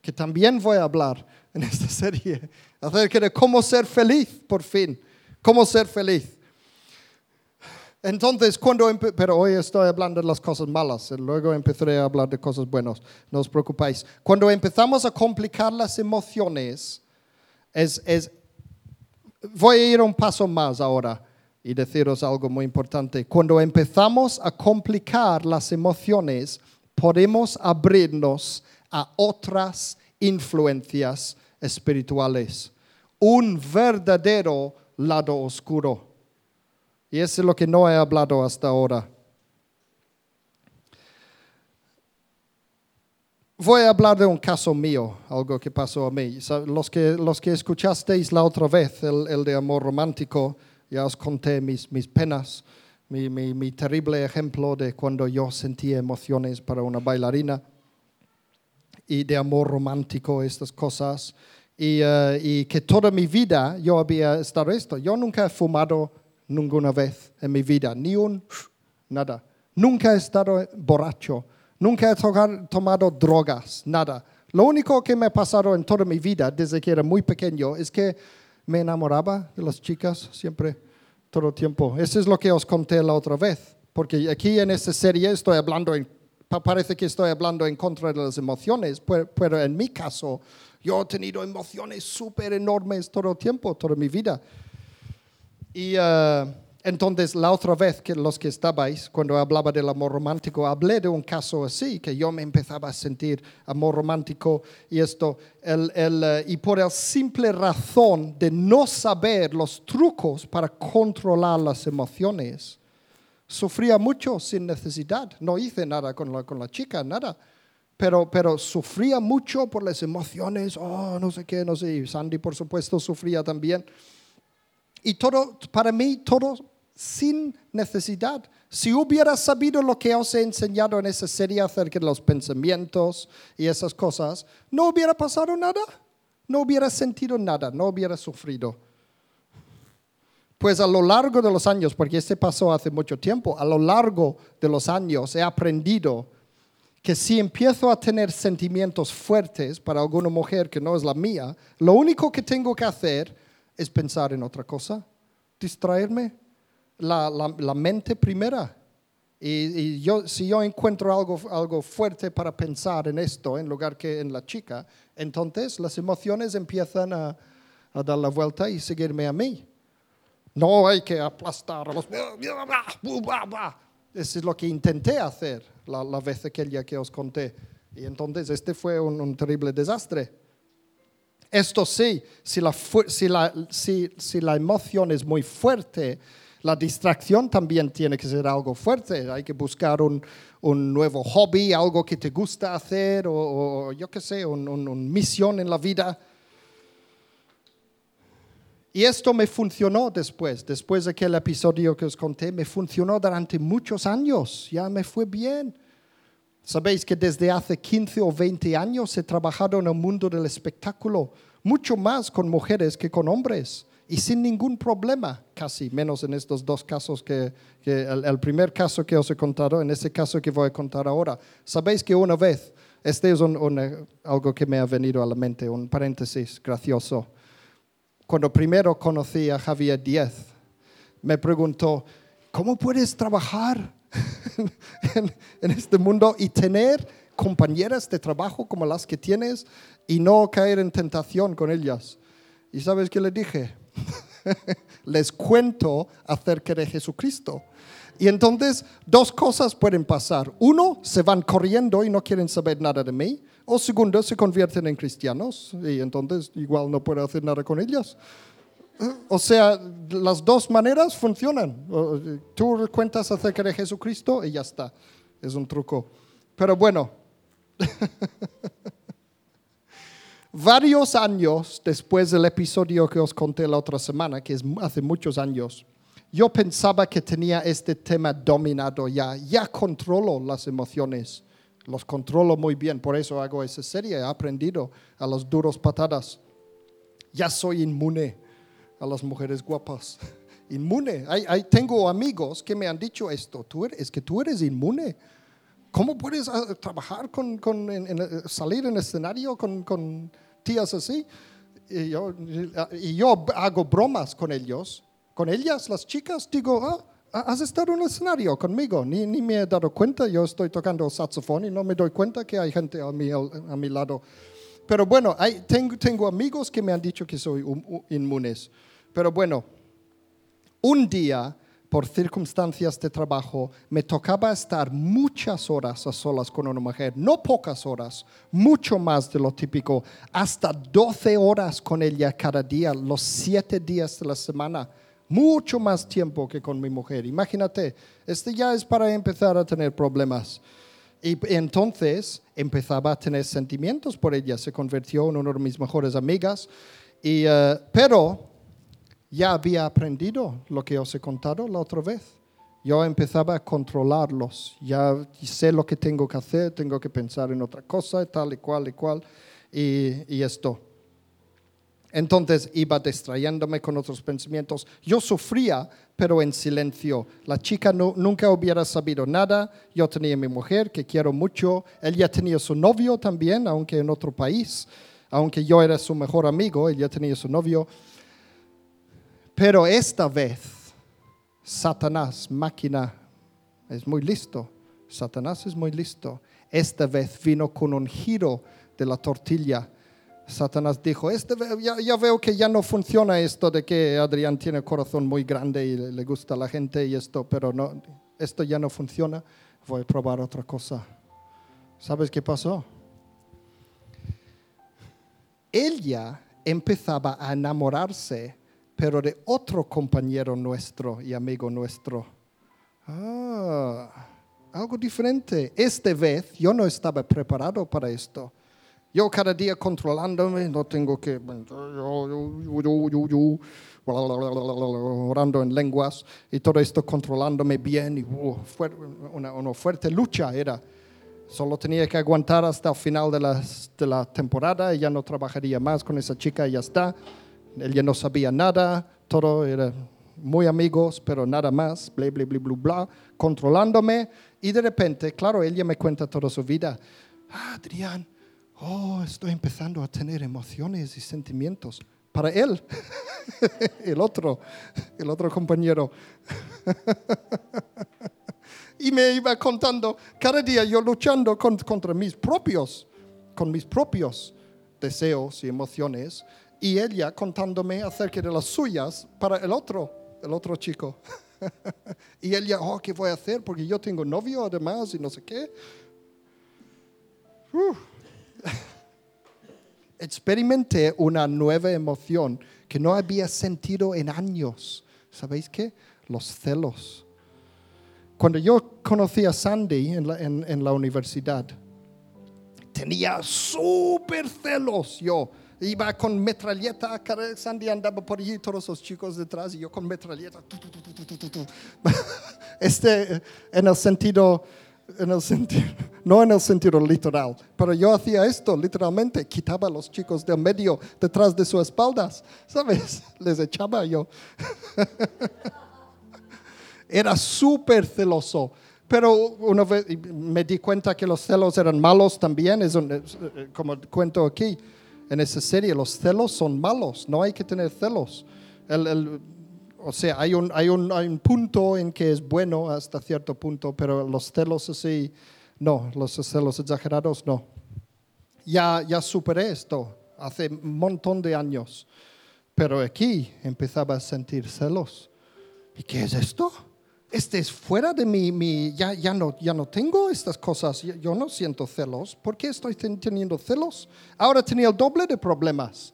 que también voy a hablar en esta serie, acerca de cómo ser feliz, por fin, cómo ser feliz. Entonces, cuando, pero hoy estoy hablando de las cosas malas, luego empezaré a hablar de cosas buenas, no os preocupéis. Cuando empezamos a complicar las emociones, es, es, voy a ir un paso más ahora y deciros algo muy importante. Cuando empezamos a complicar las emociones, podemos abrirnos a otras influencias espirituales, un verdadero lado oscuro. Y eso es lo que no he hablado hasta ahora. Voy a hablar de un caso mío, algo que pasó a mí. Los que, los que escuchasteis la otra vez, el, el de amor romántico, ya os conté mis, mis penas, mi, mi- mi terrible ejemplo de cuando yo sentía emociones para una bailarina y de amor romántico, estas cosas. Y, eh, y que toda mi vida yo había estado esto. Yo nunca he fumado ninguna vez en mi vida, ni un nada. Nunca he estado borracho, nunca he tomado drogas, nada. Lo único que me ha pasado en toda mi vida, desde que era muy pequeño, es que me enamoraba de las chicas siempre, todo el tiempo. Eso es lo que os conté la otra vez, porque aquí en esta serie estoy hablando, en, pa- parece que estoy hablando en contra de las emociones, pero en mi caso, yo he tenido emociones súper enormes todo el tiempo, toda mi vida. Y eh, entonces la otra vez que los que estabais, cuando hablaba del amor romántico, hablé de un caso así, que yo me empezaba a sentir amor romántico y esto, el, el, eh, y por la simple razón de no saber los trucos para controlar las emociones, sufría mucho sin necesidad. No hice nada con la, con la chica, nada. Pero, pero sufría mucho por las emociones, oh, no sé qué, no sé. Y Sandy, por supuesto, sufría también. Y todo, para mí, todo sin necesidad. Si hubiera sabido lo que os he enseñado en esa serie acerca de los pensamientos y esas cosas, no hubiera pasado nada. No hubiera sentido nada, no hubiera sufrido. Pues a lo largo de los años, porque este pasó hace mucho tiempo, a lo largo de los años he aprendido que si empiezo a tener sentimientos fuertes para alguna mujer que no es la mía, lo único que tengo que hacer es pensar en otra cosa, distraerme, la, la- la mente primera. Y, yo, si yo encuentro algo, algo fuerte para pensar en esto en lugar que en la chica, entonces las emociones empiezan a, a dar la vuelta y seguirme a mí. No hay que aplastar a los... Eso es lo que intenté hacer la, la vez aquella que os conté. Y entonces este fue un terrible desastre. Esto sí, si la, si, la, si, si la emoción es muy fuerte, la distracción también tiene que ser algo fuerte. Hay que buscar un, un nuevo hobby, algo que te gusta hacer, o, o yo qué sé, una un, un misión en la vida. Y esto me funcionó después, después de aquel episodio que os conté, me funcionó durante muchos años, ya me fue bien. Sabéis que desde hace 15 o 20 años he trabajado en el mundo del espectáculo, mucho más con mujeres que con hombres, y sin ningún problema, casi, menos en estos dos casos que, el, primer caso que os he contado, en este caso que voy a contar ahora. Sabéis que una vez, este es eh, algo que me ha venido a la mente, un paréntesis gracioso. Cuando primero conocí a Javier Diez, me preguntó, ¿cómo puedes trabajar en, este mundo y tener compañeras de trabajo como las que tienes y no caer en tentación con ellas? ¿Y sabes qué le dije? Les cuento acerca de Jesucristo. Y entonces dos cosas pueden pasar. Uno, se van corriendo y no quieren saber nada de mí. O segundo, se convierten en cristianos y entonces igual no puedo hacer nada con ellas. O sea, las dos maneras funcionan. Tú cuentas acerca de Jesucristo y ya está. Es un truco. Pero bueno, varios años después del episodio que os conté la otra semana, que es hace muchos años, yo pensaba que tenía este tema dominado ya. Ya controlo las emociones. Los controlo muy bien. Por eso hago esa serie. He aprendido a las duros patadas. Ya soy inmune a las mujeres guapas. Inmune. Hay- hay- tengo amigos que me han dicho esto. Tú eres, es que tú eres inmune. ¿Cómo puedes ah, trabajar con, con- en- en, eh, salir en escenario con, con tías así? Y yo, y yo hago bromas con ellos, con ellas, las chicas. Digo, ah, has estado en el escenario conmigo. Ni, ni me he dado cuenta. Yo estoy tocando saxofón y no me doy cuenta que hay gente a mi, a mi lado. Pero bueno, hay- tengo, tengo amigos que me han dicho que soy inmunes. Pero bueno, un día, por circunstancias de trabajo, me tocaba estar muchas horas a solas con una mujer, no pocas horas, mucho más de lo típico, hasta 12 horas con ella cada día, los siete días de la semana, mucho más tiempo que con mi mujer. Imagínate, este ya es para empezar a tener problemas. Y entonces empezaba a tener sentimientos por ella, se convirtió en una de mis mejores amigas, y, eh, pero ya había aprendido lo que os he contado la otra vez. Yo empezaba a controlarlos, ya sé lo que tengo que hacer, tengo que pensar en otra cosa, tal y cual y cual, y, esto. Entonces iba distrayéndome con otros pensamientos. Yo sufría, pero en silencio. La chica nunca hubiera sabido nada. Yo tenía mi mujer, que quiero mucho. Ella tenía su novio también, aunque en otro país. Aunque yo era su mejor amigo, ella tenía su novio. Pero esta vez, Satanás, máquina, es muy listo. Satanás es muy listo. Esta vez vino con un giro de la tortilla. Satanás dijo, este, ya, ya veo que ya no funciona esto de que Adrián tiene corazón muy grande y le, le gusta a la gente y esto, pero no, esto ya no funciona. Voy a probar otra cosa. ¿Sabes qué pasó? Ella empezaba a enamorarse, pero de otro compañero nuestro y amigo nuestro. Ah, algo diferente. Esta vez yo no estaba preparado para esto. Yo cada día controlándome, no tengo que orando en lenguas y todo esto controlándome bien y uh, fuer- una, una fuerte lucha era. Solo tenía que aguantar hasta el final de de la temporada y ya no trabajaría más con esa chica y ya está. Ella no sabía nada, todo era muy amigos, pero nada más, bla, bla, bla, bla, controlándome. Y de repente, claro, ella me cuenta toda su vida. "Ah, Adrián, oh, estoy empezando a tener emociones y sentimientos. Para él, el otro, el otro compañero. y me iba contando cada día yo luchando con- contra mis propios, con mis propios deseos y emociones y ella contándome acerca de las suyas para el otro, el otro chico. y ella, oh, ¿qué voy a hacer? Porque yo tengo novio además y no sé qué. Uf. Experimenté una nueva emoción que no había sentido en años. ¿Sabéis qué? Los celos. Cuando yo conocí a Sandy en la, en la universidad, tenía súper celos yo. Iba con metralleta, Sandy andaba por allí, todos los chicos detrás, y yo con metralleta. tu, tu, tu. Este, eh, en el sentido, en el sentido, no en el sentido literal, pero yo hacía esto literalmente, quitaba a los chicos del medio detrás de sus espaldas, ¿sabes? Les echaba yo. Era súper celoso. Pero una vez me di cuenta que los celos eran malos también, es un- eh, como cuento aquí en esa serie, los celos son malos, no hay que tener celos. El- el- o sea, hay un, hay, un, hay un punto en que es bueno hasta cierto punto, pero los celos así, no, los celos exagerados no. Ya, ya superé esto hace un montón de años, pero aquí empezaba a sentir celos. ¿Y qué es esto? Este es fuera de mi, ya, ya, no, ya no tengo estas cosas, yo, no siento celos. ¿Por qué estoy ten- teniendo celos? Ahora tenía el doble de problemas.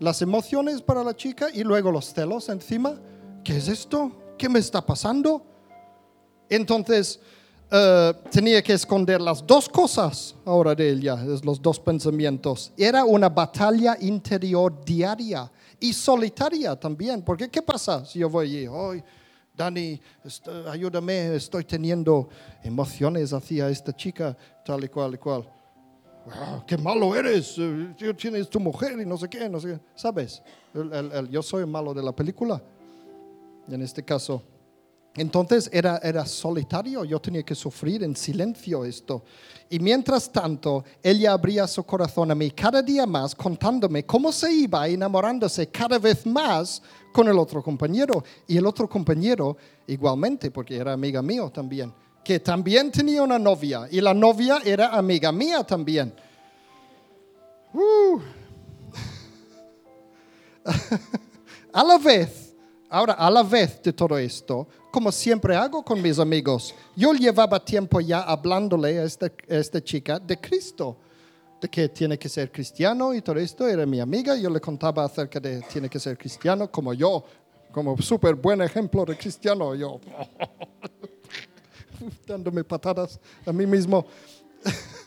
Las emociones para la chica y luego los celos encima. ¿Qué es esto? ¿Qué me está pasando? Entonces eh, tenía que esconder las dos cosas ahora de ella, los dos pensamientos. Era una batalla interior diaria y solitaria también, porque ¿qué pasa si yo voy allí? Hoy, Dani, ayúdame, estoy teniendo emociones hacia esta chica, tal y cual y cual. "Ah, qué malo eres, eh, tienes tu mujer y no sé qué, no sé qué. ¿Sabes? El- yo soy el malo de la película, en este caso. Entonces era, era solitario, yo tenía que sufrir en silencio esto. Y mientras tanto, ella abría su corazón a mí cada día más, contándome cómo se iba enamorándose cada vez más con el otro compañero. Y el otro compañero igualmente, porque era amiga mío también, que también tenía una novia. Y la novia era amiga mía también. Uh. a la vez, ahora a la vez de todo esto, como siempre hago con mis amigos, yo llevaba tiempo ya hablándole a esta, a esta chica de Cristo, de que tiene que ser cristiano y todo esto, era mi amiga, yo le contaba acerca de tiene que ser cristiano, como yo, como súper buen ejemplo de cristiano, yo dándome patadas a mí mismo.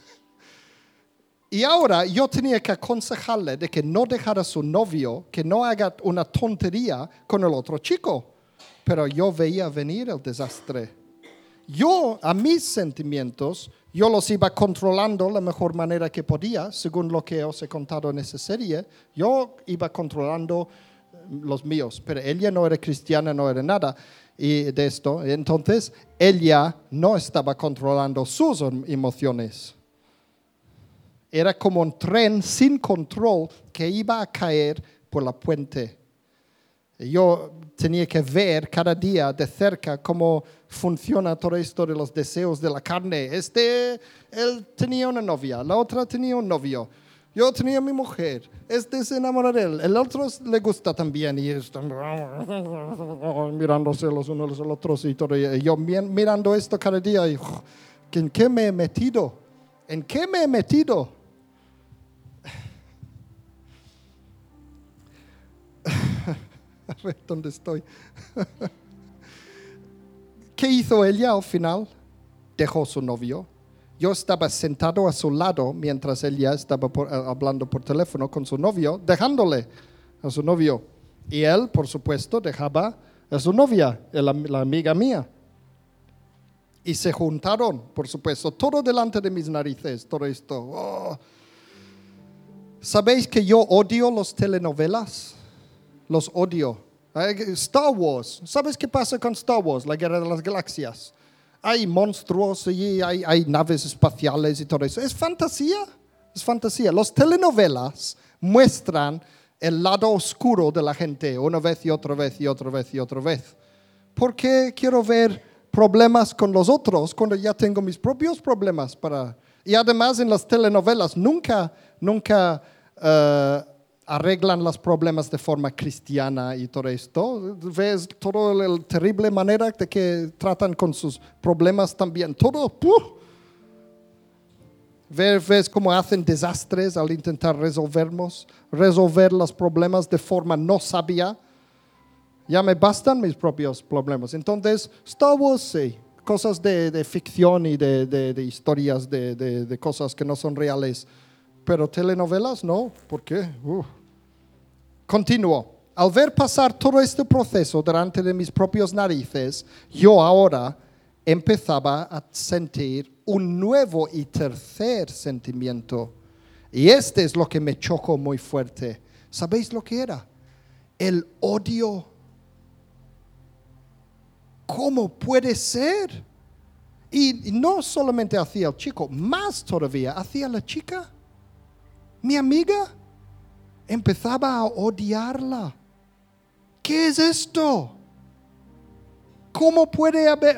Y ahora yo tenía que aconsejarle de que no dejara a su novio, que no haga una tontería con el otro chico. Pero yo veía venir el desastre. Yo, a mis sentimientos, yo los iba controlando la mejor manera que podía, según lo que os he contado en esa serie. Yo iba controlando eh, los míos, pero ella no era cristiana, no era nada y de esto. Entonces, ella no estaba controlando sus emociones. Era como un tren sin control que iba a caer por la puente. Yo tenía que ver cada día de cerca cómo funciona todo esto de los deseos de la carne. Este, él tenía una novia, la otra tenía un novio. Yo tenía mi mujer. Este se enamora de él. El otro le gusta también. Y están mirándose los unos a los otros y todo. Yo mi- mirando esto cada día. Y, ¿En qué me he metido? ¿En qué me he metido? A ver dónde estoy. ¿Qué hizo ella al final? Dejó su novio. Yo estaba sentado a su lado mientras ella estaba eh, hablando por teléfono con su novio, dejándole a su novio. Y él, por supuesto, dejaba a su novia, la, la amiga mía. Y se juntaron, por supuesto, todo delante de mis narices, todo esto. Oh. ¿Sabéis que yo odio los telenovelas? Los odio. Star Wars. ¿Sabes qué pasa con Star Wars? La guerra de las galaxias. Hay monstruos allí, hay, naves espaciales y todo eso. Es fantasía. Es fantasía. Los telenovelas muestran el lado oscuro de la gente una vez y otra vez y otra vez y otra vez. ¿Por qué quiero ver problemas con los otros cuando ya tengo mis propios problemas para... Y además en las telenovelas nunca, nunca eh, arreglan los problemas de forma cristiana y todo esto. Ves toda la terrible manera de que tratan con sus problemas también. Todo, ¡puh! Ves, ves cómo hacen desastres al intentar resolverlos, resolver los problemas de forma no sabia. Ya me bastan mis propios problemas. Entonces, Star Wars sí, cosas de, de ficción y de, de- de historias de cosas que no son reales. Pero telenovelas no, ¿por qué? Uf. Continúo. Al ver pasar todo este proceso delante de mis propios narices, yo ahora empezaba a sentir un nuevo y tercer sentimiento. Y este es lo que me chocó muy fuerte. ¿Sabéis lo que era? El odio. ¿Cómo puede ser? Y no solamente hacia el chico, más todavía hacia la chica. Mi amiga empezaba a odiarla. ¿Qué es esto? ¿Cómo puede haber,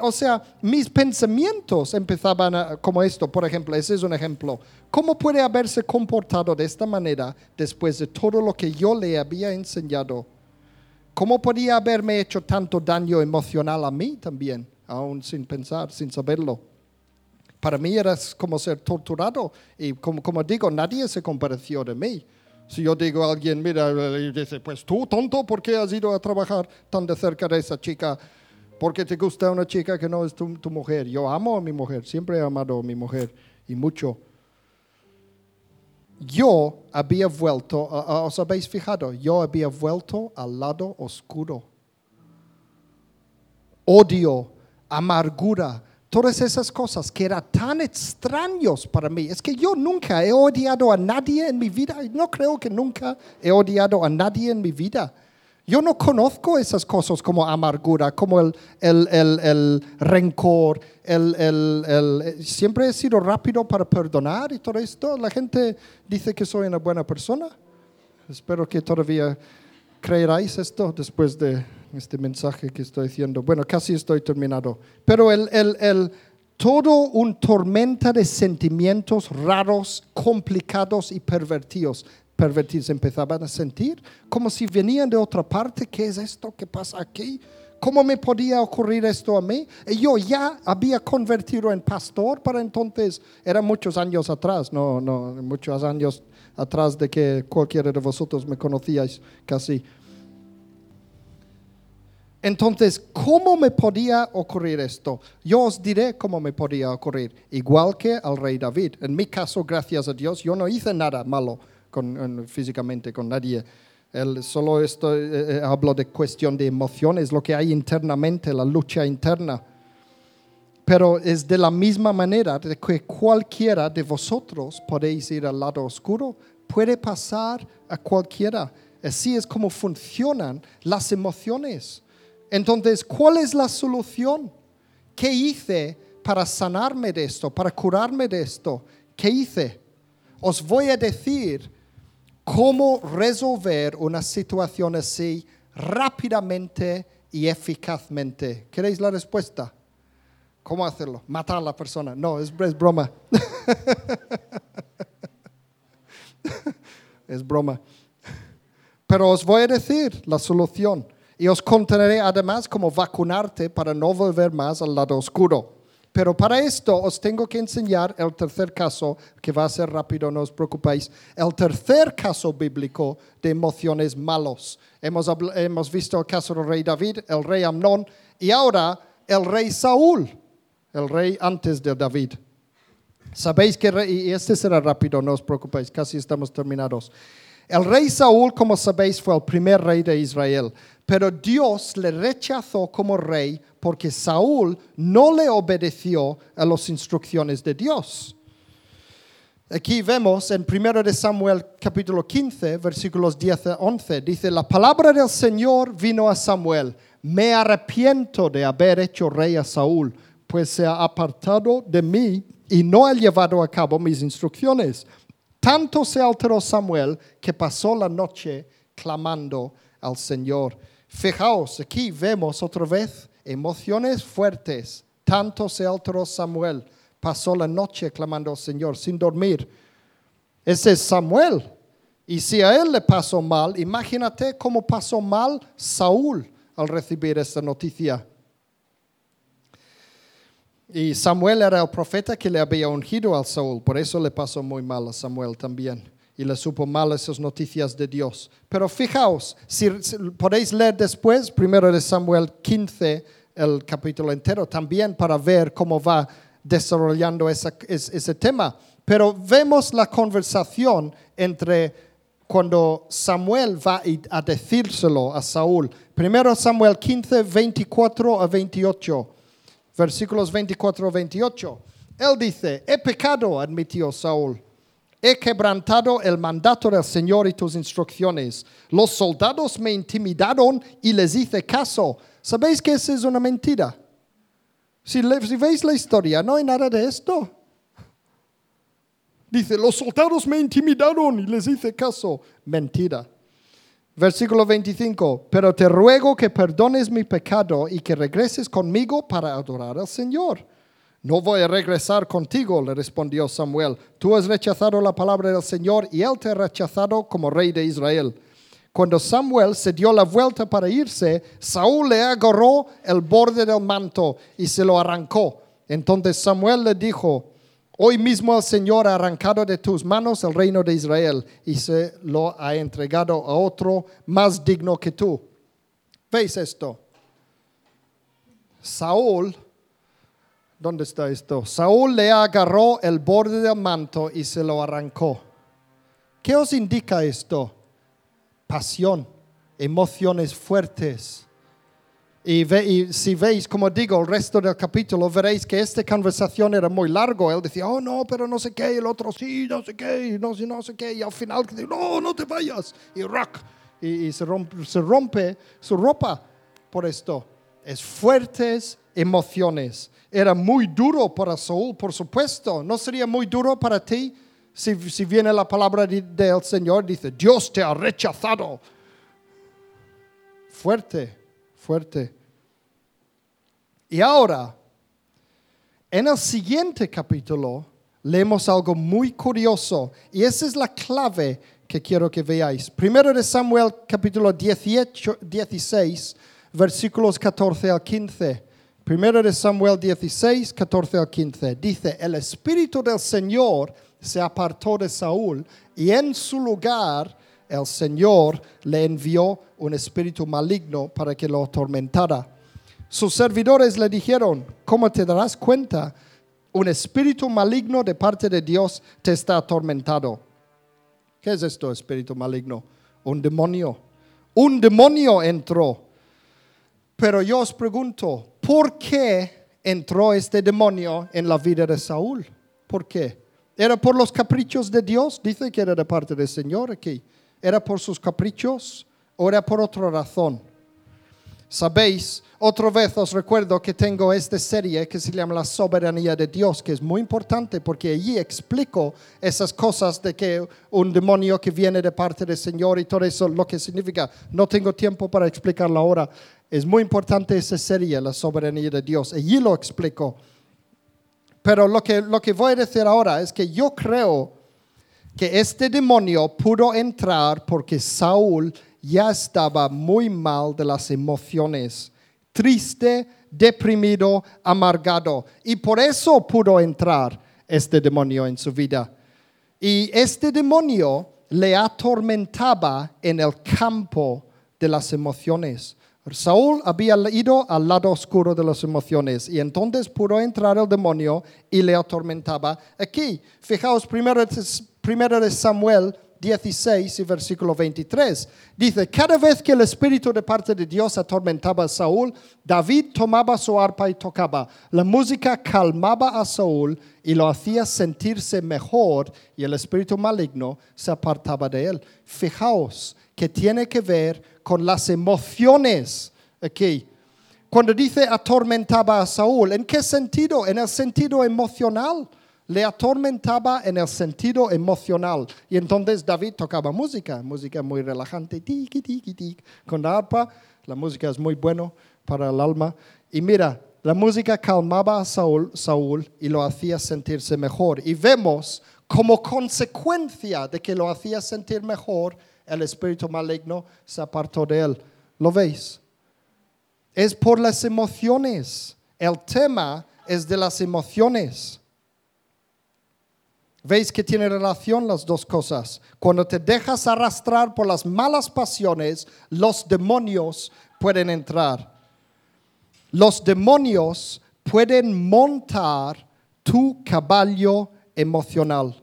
o sea, mis pensamientos empezaban a- como esto, por ejemplo, ese es un ejemplo. ¿Cómo puede haberse comportado de esta manera después de todo lo que yo le había enseñado? ¿Cómo podía haberme hecho tanto daño emocional a mí también, aún sin pensar, sin saberlo? Para mí era como ser torturado y como, como digo, nadie se compareció de mí. Si yo digo a alguien, mira, y dice, pues tú tonto, ¿por qué has ido a trabajar tan de cerca de esa chica? Porque te gusta una chica que no es tu, tu mujer. Yo amo a mi mujer, siempre he amado a mi mujer y mucho. Yo había vuelto, os habéis fijado, yo había vuelto al lado oscuro odio, amargura, todas esas cosas que eran tan extraños para mí. Es que yo nunca he odiado a nadie en mi vida. No creo que nunca he odiado a nadie en mi vida. Yo no conozco esas cosas como amargura, como el, el- el- el rencor. siempre he sido rápido para perdonar y todo esto. La gente dice que soy una buena persona. Espero que todavía creeráis esto después de este mensaje que estoy diciendo. Bueno, casi estoy terminado. Pero el, el- el- todo un tormenta de sentimientos raros, complicados y pervertidos. Pervertidos empezaban a sentir como si venían de otra parte. ¿Qué es esto? ¿Qué pasa aquí? ¿Cómo me podía ocurrir esto a mí? Yo ya había convertido en pastor para entonces. Eran muchos años atrás, no, no, muchos años atrás de que cualquiera de vosotros me conocíais casi. Entonces, ¿cómo me podía ocurrir esto? Yo os diré cómo me podía ocurrir, igual que al rey David. En mi caso, gracias a Dios, yo no hice nada malo con- en- físicamente con nadie. Él solo esto, eh, eh, hablo de cuestión de emociones, lo que hay internamente, la lucha interna. Pero es de la misma manera de que cualquiera de vosotros podéis ir al lado oscuro, puede pasar a cualquiera. Así es como funcionan las emociones. Entonces, ¿cuál es la solución? ¿Qué hice para sanarme de esto, para curarme de esto? ¿Qué hice? Os voy a decir cómo resolver una situación así rápidamente y eficazmente. ¿Queréis la respuesta? ¿Cómo hacerlo? Matar a la persona. No, es, es broma. es broma. Pero os voy a decir la solución. Y os contaré además cómo vacunarte para no volver más al lado oscuro. Pero para esto os tengo que enseñar el tercer caso, que va a ser rápido, no os preocupéis. El tercer caso bíblico de emociones malos. Hemos, hemos visto el caso del rey David, el rey Amnón y ahora el rey Saúl, el rey antes de David. Sabéis que, y este será rápido, no os preocupéis, casi estamos terminados. El rey Saúl, como sabéis, fue el primer rey de Israel, pero Dios le rechazó como rey porque Saúl no le obedeció a las instrucciones de Dios. Aquí vemos en 1 de Samuel capítulo 15, versículos 10 a 11, dice, la palabra del Señor vino a Samuel, me arrepiento de haber hecho rey a Saúl, pues se ha apartado de mí y no ha llevado a cabo mis instrucciones. Tanto se alteró Samuel que pasó la noche clamando al Señor. Fijaos, aquí vemos otra vez emociones fuertes. Tanto se alteró Samuel. Pasó la noche clamando al Señor sin dormir. Ese es Samuel. Y si a él le pasó mal, imagínate cómo pasó mal Saúl al recibir esta noticia. Y Samuel era el profeta que le había ungido al Saúl, por eso le pasó muy mal a Samuel también. Y le supo mal esas noticias de Dios. Pero fijaos, si, podéis leer después, primero de Samuel 15, el capítulo entero, también para ver cómo va desarrollando esa- es- ese tema. Pero vemos la conversación entre cuando Samuel va a decírselo a Saúl. Primero Samuel 15, 24 a 28, versículos 24 a 28. Él dice, he pecado, admitió Saúl. He quebrantado el mandato del Señor y tus instrucciones. Los soldados me intimidaron y les hice caso. ¿Sabéis que esa es una mentira? Si, si veis la historia, no hay nada de esto. Dice, los soldados me intimidaron y les hice caso. Mentira. Versículo 25, pero te ruego que perdones mi pecado y que regreses conmigo para adorar al Señor. No voy a regresar contigo, le respondió Samuel. Tú has rechazado la palabra del Señor y él te ha rechazado como rey de Israel. Cuando Samuel se dio la vuelta para irse, Saúl le agarró el borde del manto y se lo arrancó. Entonces Samuel le dijo, Hoy mismo el Señor ha arrancado de tus manos el reino de Israel y se lo ha entregado a otro más digno que tú. ¿Veis esto? Saúl, ¿dónde está esto? Saúl le agarró el borde del manto y se lo arrancó. ¿Qué os indica esto? Pasión, emociones fuertes. Y, ve- y si veis, como digo, el resto del capítulo, veréis que esta conversación era muy largo. Él decía, oh no, pero no sé qué, el otro sí, no sé qué, no no sé qué, y al final, no, no te vayas, y rock, y se, rompe, se rompe su ropa por esto. Es fuertes emociones. Era muy duro para Saúl, por supuesto. ¿No sería muy duro para ti si, si viene la palabra de- del Señor? Dice, Dios te ha rechazado. Fuerte, fuerte. Y ahora, en el siguiente capítulo, leemos algo muy curioso. Y esa es la clave que quiero que veáis. Primero de Samuel, capítulo 18, 16, versículos 14 al 15. Primero de Samuel 16, 14 al 15. Dice, el Espíritu del Señor se apartó de Saúl y en su lugar el Señor le envió un espíritu maligno para que lo atormentara. Sus servidores le dijeron, ¿cómo te darás cuenta? Un espíritu maligno de parte de Dios te está atormentado. ¿Qué es esto, espíritu maligno? Un demonio. Un demonio entró. Pero yo os pregunto, ¿por qué entró este demonio en la vida de Saúl? ¿Por qué? ¿Era por los caprichos de Dios? Dice que era de parte del Señor aquí. ¿Era por sus caprichos o era por otra razón? Sabéis, otra vez os recuerdo que tengo esta serie que se llama La soberanía de Dios, que es muy importante porque allí explico esas cosas de que un demonio que viene de parte del Señor y todo eso, lo que significa. No tengo tiempo para explicarlo ahora. Es muy importante esa serie, La soberanía de Dios. Allí lo explico. Pero lo que, lo que voy a decir ahora es que yo creo que este demonio pudo entrar porque Saúl ya estaba muy mal de las emociones, triste, deprimido, amargado. Y por eso pudo entrar este demonio en su vida. Y este demonio le atormentaba en el campo de las emociones. Saúl había ido al lado oscuro de las emociones y entonces pudo entrar el demonio y le atormentaba aquí. Fijaos, primero, primero de Samuel 16 y versículo 23. Dice, cada vez que el Espíritu de parte de Dios atormentaba a Saúl, David tomaba su arpa y tocaba. La música calmaba a Saúl y lo hacía sentirse mejor y el espíritu maligno se apartaba de él. Fijaos que tiene que ver con las emociones aquí. Cuando dice atormentaba a Saúl, ¿en qué sentido? En el sentido emocional le atormentaba en el sentido emocional. Y entonces David tocaba música, música muy relajante, tiki, tiki, tiki, con la arpa. La música es muy buena para el alma. Y mira, la música calmaba a Saúl, Saúl y lo hacía sentirse mejor. Y vemos como consecuencia de que lo hacía sentir mejor, el espíritu maligno se apartó de él. ¿Lo veis? Es por las emociones. El tema es de las emociones. ¿Veis que tiene relación las dos cosas? Cuando te dejas arrastrar por las malas pasiones, los demonios pueden entrar. Los demonios pueden montar tu caballo emocional.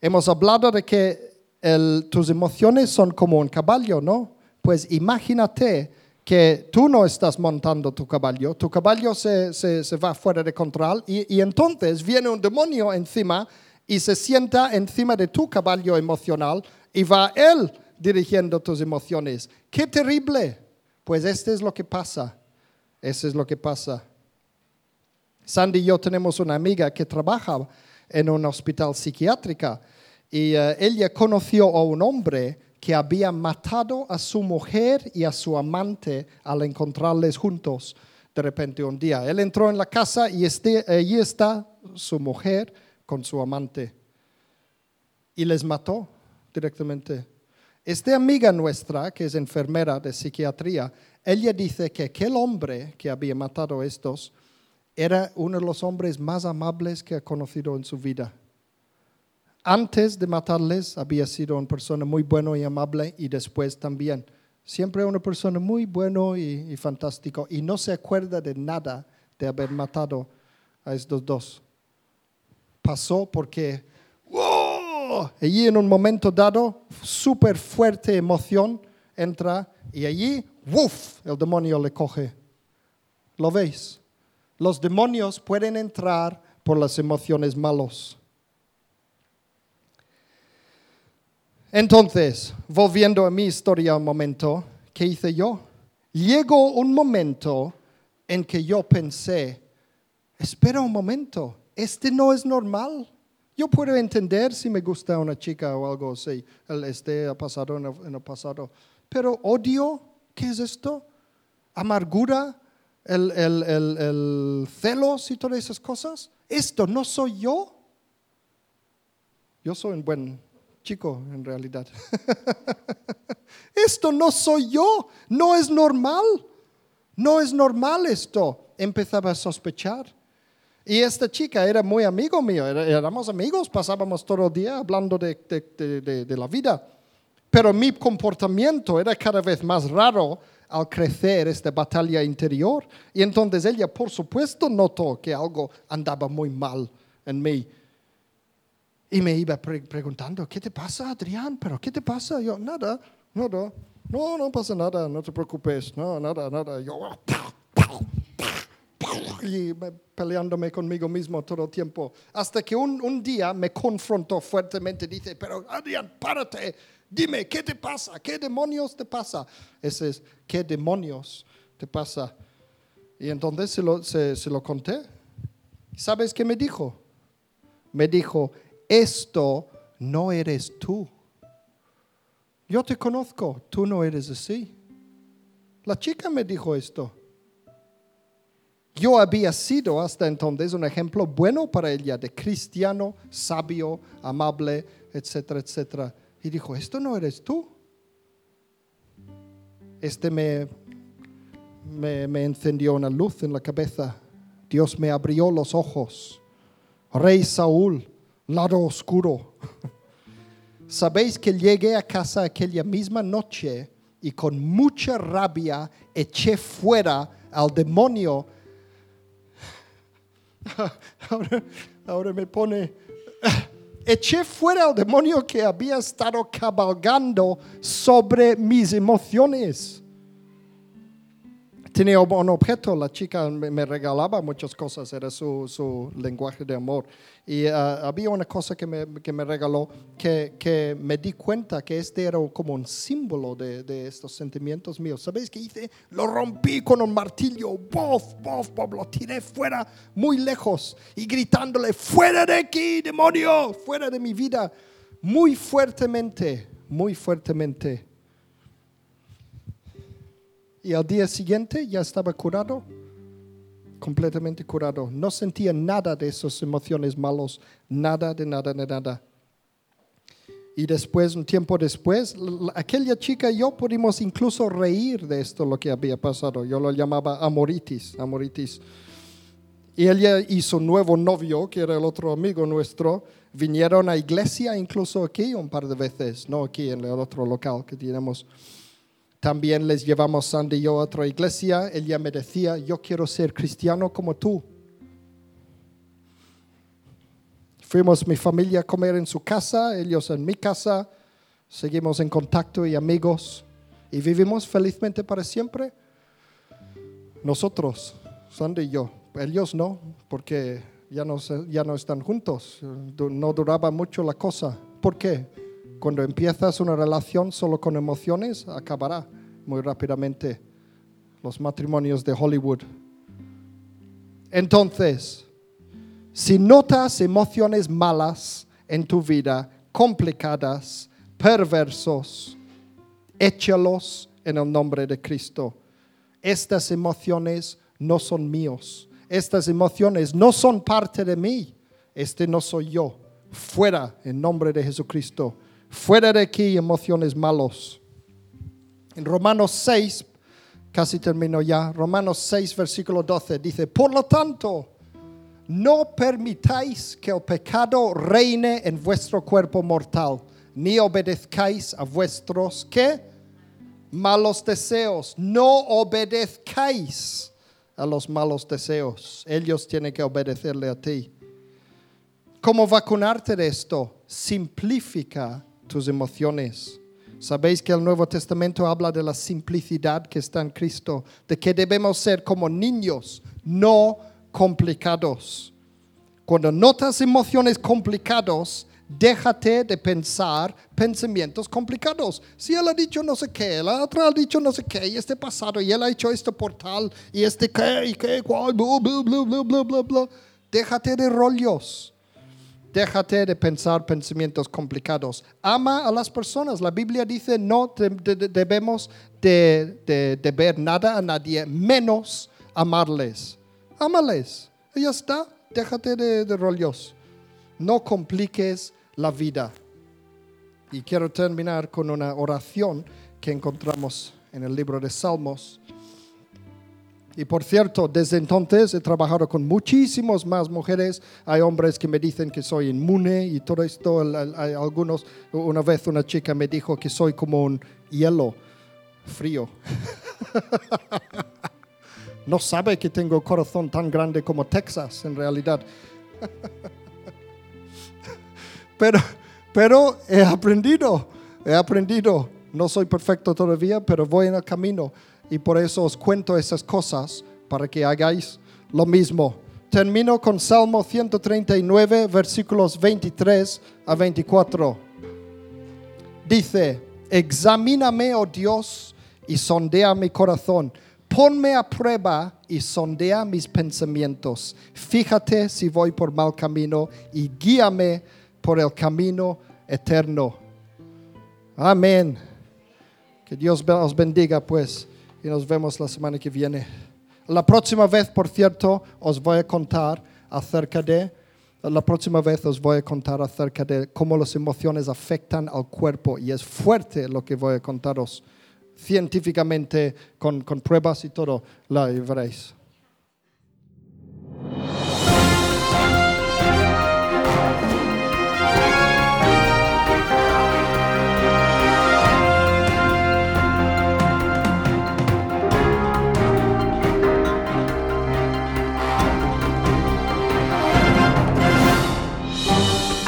Hemos hablado de que tus emociones son como un caballo, ¿no? Pues imagínate que tú no estás montando tu caballo, tu caballo se, va fuera de control y, entonces viene un demonio encima y se sienta encima de tu caballo emocional y va él dirigiendo tus emociones. ¡Qué terrible! Pues esto es lo que pasa. Eso es lo que pasa. Sandy y yo tenemos una amiga que trabaja en un hospital psiquiátrico y eh, ella conoció a un hombre que había matado a su mujer y a su amante al encontrarles juntos de repente un día. Él entró en la casa y este, allí está su mujer con su amante y les mató directamente. Esta amiga nuestra, que es enfermera de psiquiatría, ella dice que aquel hombre que había matado a estos era uno de los hombres más amables que ha conocido en su vida. Antes de matarles había sido una persona muy buena y amable y después también. Siempre una persona muy bueno y, y fantástico y no se acuerda de nada de haber matado a estos dos. Pasó porque, ¡wow! allí en un momento dado, súper fuerte emoción entra y allí, ¡wuf! el demonio le coge. ¿Lo veis? Los demonios pueden entrar por las emociones malos. Entonces, volviendo a mi historia un momento, ¿qué hice yo? Llegó un momento en que yo pensé, espera un momento, este no es normal. Yo puedo entender si me gusta una chica o algo así, este ha pasado en el pasado, pero odio, ¿qué es esto? Amargura, el, el, el, el celos y todas esas cosas. Esto no soy yo. Yo soy un buen chico en realidad. esto no soy yo, no es normal. No es normal esto. Empezaba a sospechar. Y esta chica era muy amigo mío, éramos amigos, pasábamos todo el día hablando de, de, de la vida. Pero mi comportamiento era cada vez más raro al crecer esta batalla interior. Y entonces ella, por supuesto, notó que algo andaba muy mal en mí. Y me iba preguntando, ¿qué te pasa, Adrián? ¿Pero qué te pasa? Yo, nada, nada. No, no pasa nada, no te preocupes. No, nada, nada. Yo, y peleándome conmigo mismo todo el tiempo. Hasta que un, un día me confrontó fuertemente. Dice, pero Adrián, párate Dime, ¿qué te pasa? ¿Qué demonios te pasa? Ese es, ¿qué demonios te pasa? Y entonces se lo, se, lo conté. ¿Sabes qué me dijo? Me dijo, esto no eres tú. Yo te conozco, tú no eres así. La chica me dijo esto. Yo había sido hasta entonces un ejemplo bueno para ella de cristiano, sabio, amable, etcétera, etcétera. Y dijo, esto no eres tú. Este me, me, encendió una luz en la cabeza. Dios me abrió los ojos. Rey Saúl, lado oscuro. Sabéis que llegué a casa aquella misma noche y con mucha rabia eché fuera al demonio. Ahora, ahora me pone eché fuera al demonio que había estado cabalgando sobre mis emociones. Tenía un objeto, la chica me regalaba muchas cosas, era su, lenguaje de amor. Y ah, había una cosa que me, que me regaló que, que, me di cuenta que este era como un símbolo de, de, estos sentimientos míos. ¿Sabéis qué hice? Lo rompí con un martillo, bof, bof, bof, lo tiré fuera, muy lejos, y gritándole, fuera de aquí, demonio, fuera de mi vida, muy fuertemente, muy fuertemente. Y al día siguiente ya estaba curado, completamente curado. No sentía nada de esas emociones malos, nada, de nada, de nada. Y después, un tiempo después, aquella chica y yo pudimos incluso reír de esto, lo que había pasado. Yo lo llamaba amoritis, amoritis. Y ella y su nuevo novio, que era el otro amigo nuestro, vinieron a iglesia incluso aquí un par de veces, no aquí en el otro local que tenemos. También les llevamos Sandy y yo a otra iglesia. Ella me decía, yo quiero ser cristiano como tú. Fuimos mi familia a comer en su casa, ellos en mi casa. Seguimos en contacto y amigos. Y vivimos felizmente para siempre. Nosotros, Sandy y yo. Ellos no, porque ya no, ya no están juntos. No duraba mucho la cosa. ¿Por qué? Cuando empiezas una relación solo con emociones, acabará muy rápidamente. Los matrimonios de Hollywood. Entonces, si notas emociones malas en tu vida, complicadas, perversos, échalos en el nombre de Cristo. Estas emociones no son míos. Estas emociones no son parte de mí. Este no soy yo. Fuera en nombre de Jesucristo. Fuera de aquí emociones malos. En Romanos 6, casi termino ya, Romanos 6, versículo 12, dice, por lo tanto, no permitáis que el pecado reine en vuestro cuerpo mortal, ni obedezcáis a vuestros, ¿qué? Malos deseos. No obedezcáis a los malos deseos. Ellos tienen que obedecerle a ti. ¿Cómo vacunarte de esto? Simplifica tus emociones. Sabéis que el Nuevo Testamento habla de la simplicidad que está en Cristo, de que debemos ser como niños, no complicados. Cuando notas emociones complicados, déjate de pensar pensamientos complicados. Si él ha dicho no sé qué, la otra ha dicho no sé qué, y este pasado, y él ha hecho esto por tal, y este qué, y qué, cuál, bla, bla, bla, bla, bla, bla, bla. Déjate de rollos. Déjate de pensar pensamientos complicados. Ama a las personas. La Biblia dice no de- de- de- debemos de, de, ver nada a nadie, menos amarles. Ámales. Y ya está. Déjate de rollos. No compliques la vida. Y quiero terminar con una oración que encontramos en el libro de Salmos. Y por cierto, desde entonces he trabajado con muchísimas más mujeres. Hay hombres que me dicen que soy inmune y todo esto. Hay algunos, una vez una chica me dijo que soy como un hielo frío. no sabe que tengo corazón tan grande como Texas, en realidad. pero, pero he aprendido, he aprendido. No soy perfecto todavía, pero voy en el camino. Y por eso os cuento esas cosas para que hagáis lo mismo. Termino con Salmo 139, versículos 23 a 24. Dice, examíname, oh Dios, y sondea mi corazón. Ponme a prueba y sondea mis pensamientos. Fíjate si voy por mal camino y guíame por el camino eterno. Amén. Que Dios os bendiga pues y nos vemos la semana que viene. La próxima vez, por cierto, os voy a contar acerca de, la próxima vez os voy a contar acerca de cómo las emociones afectan al cuerpo y es fuerte lo que voy a contaros científicamente con, con pruebas y todo, la veréis.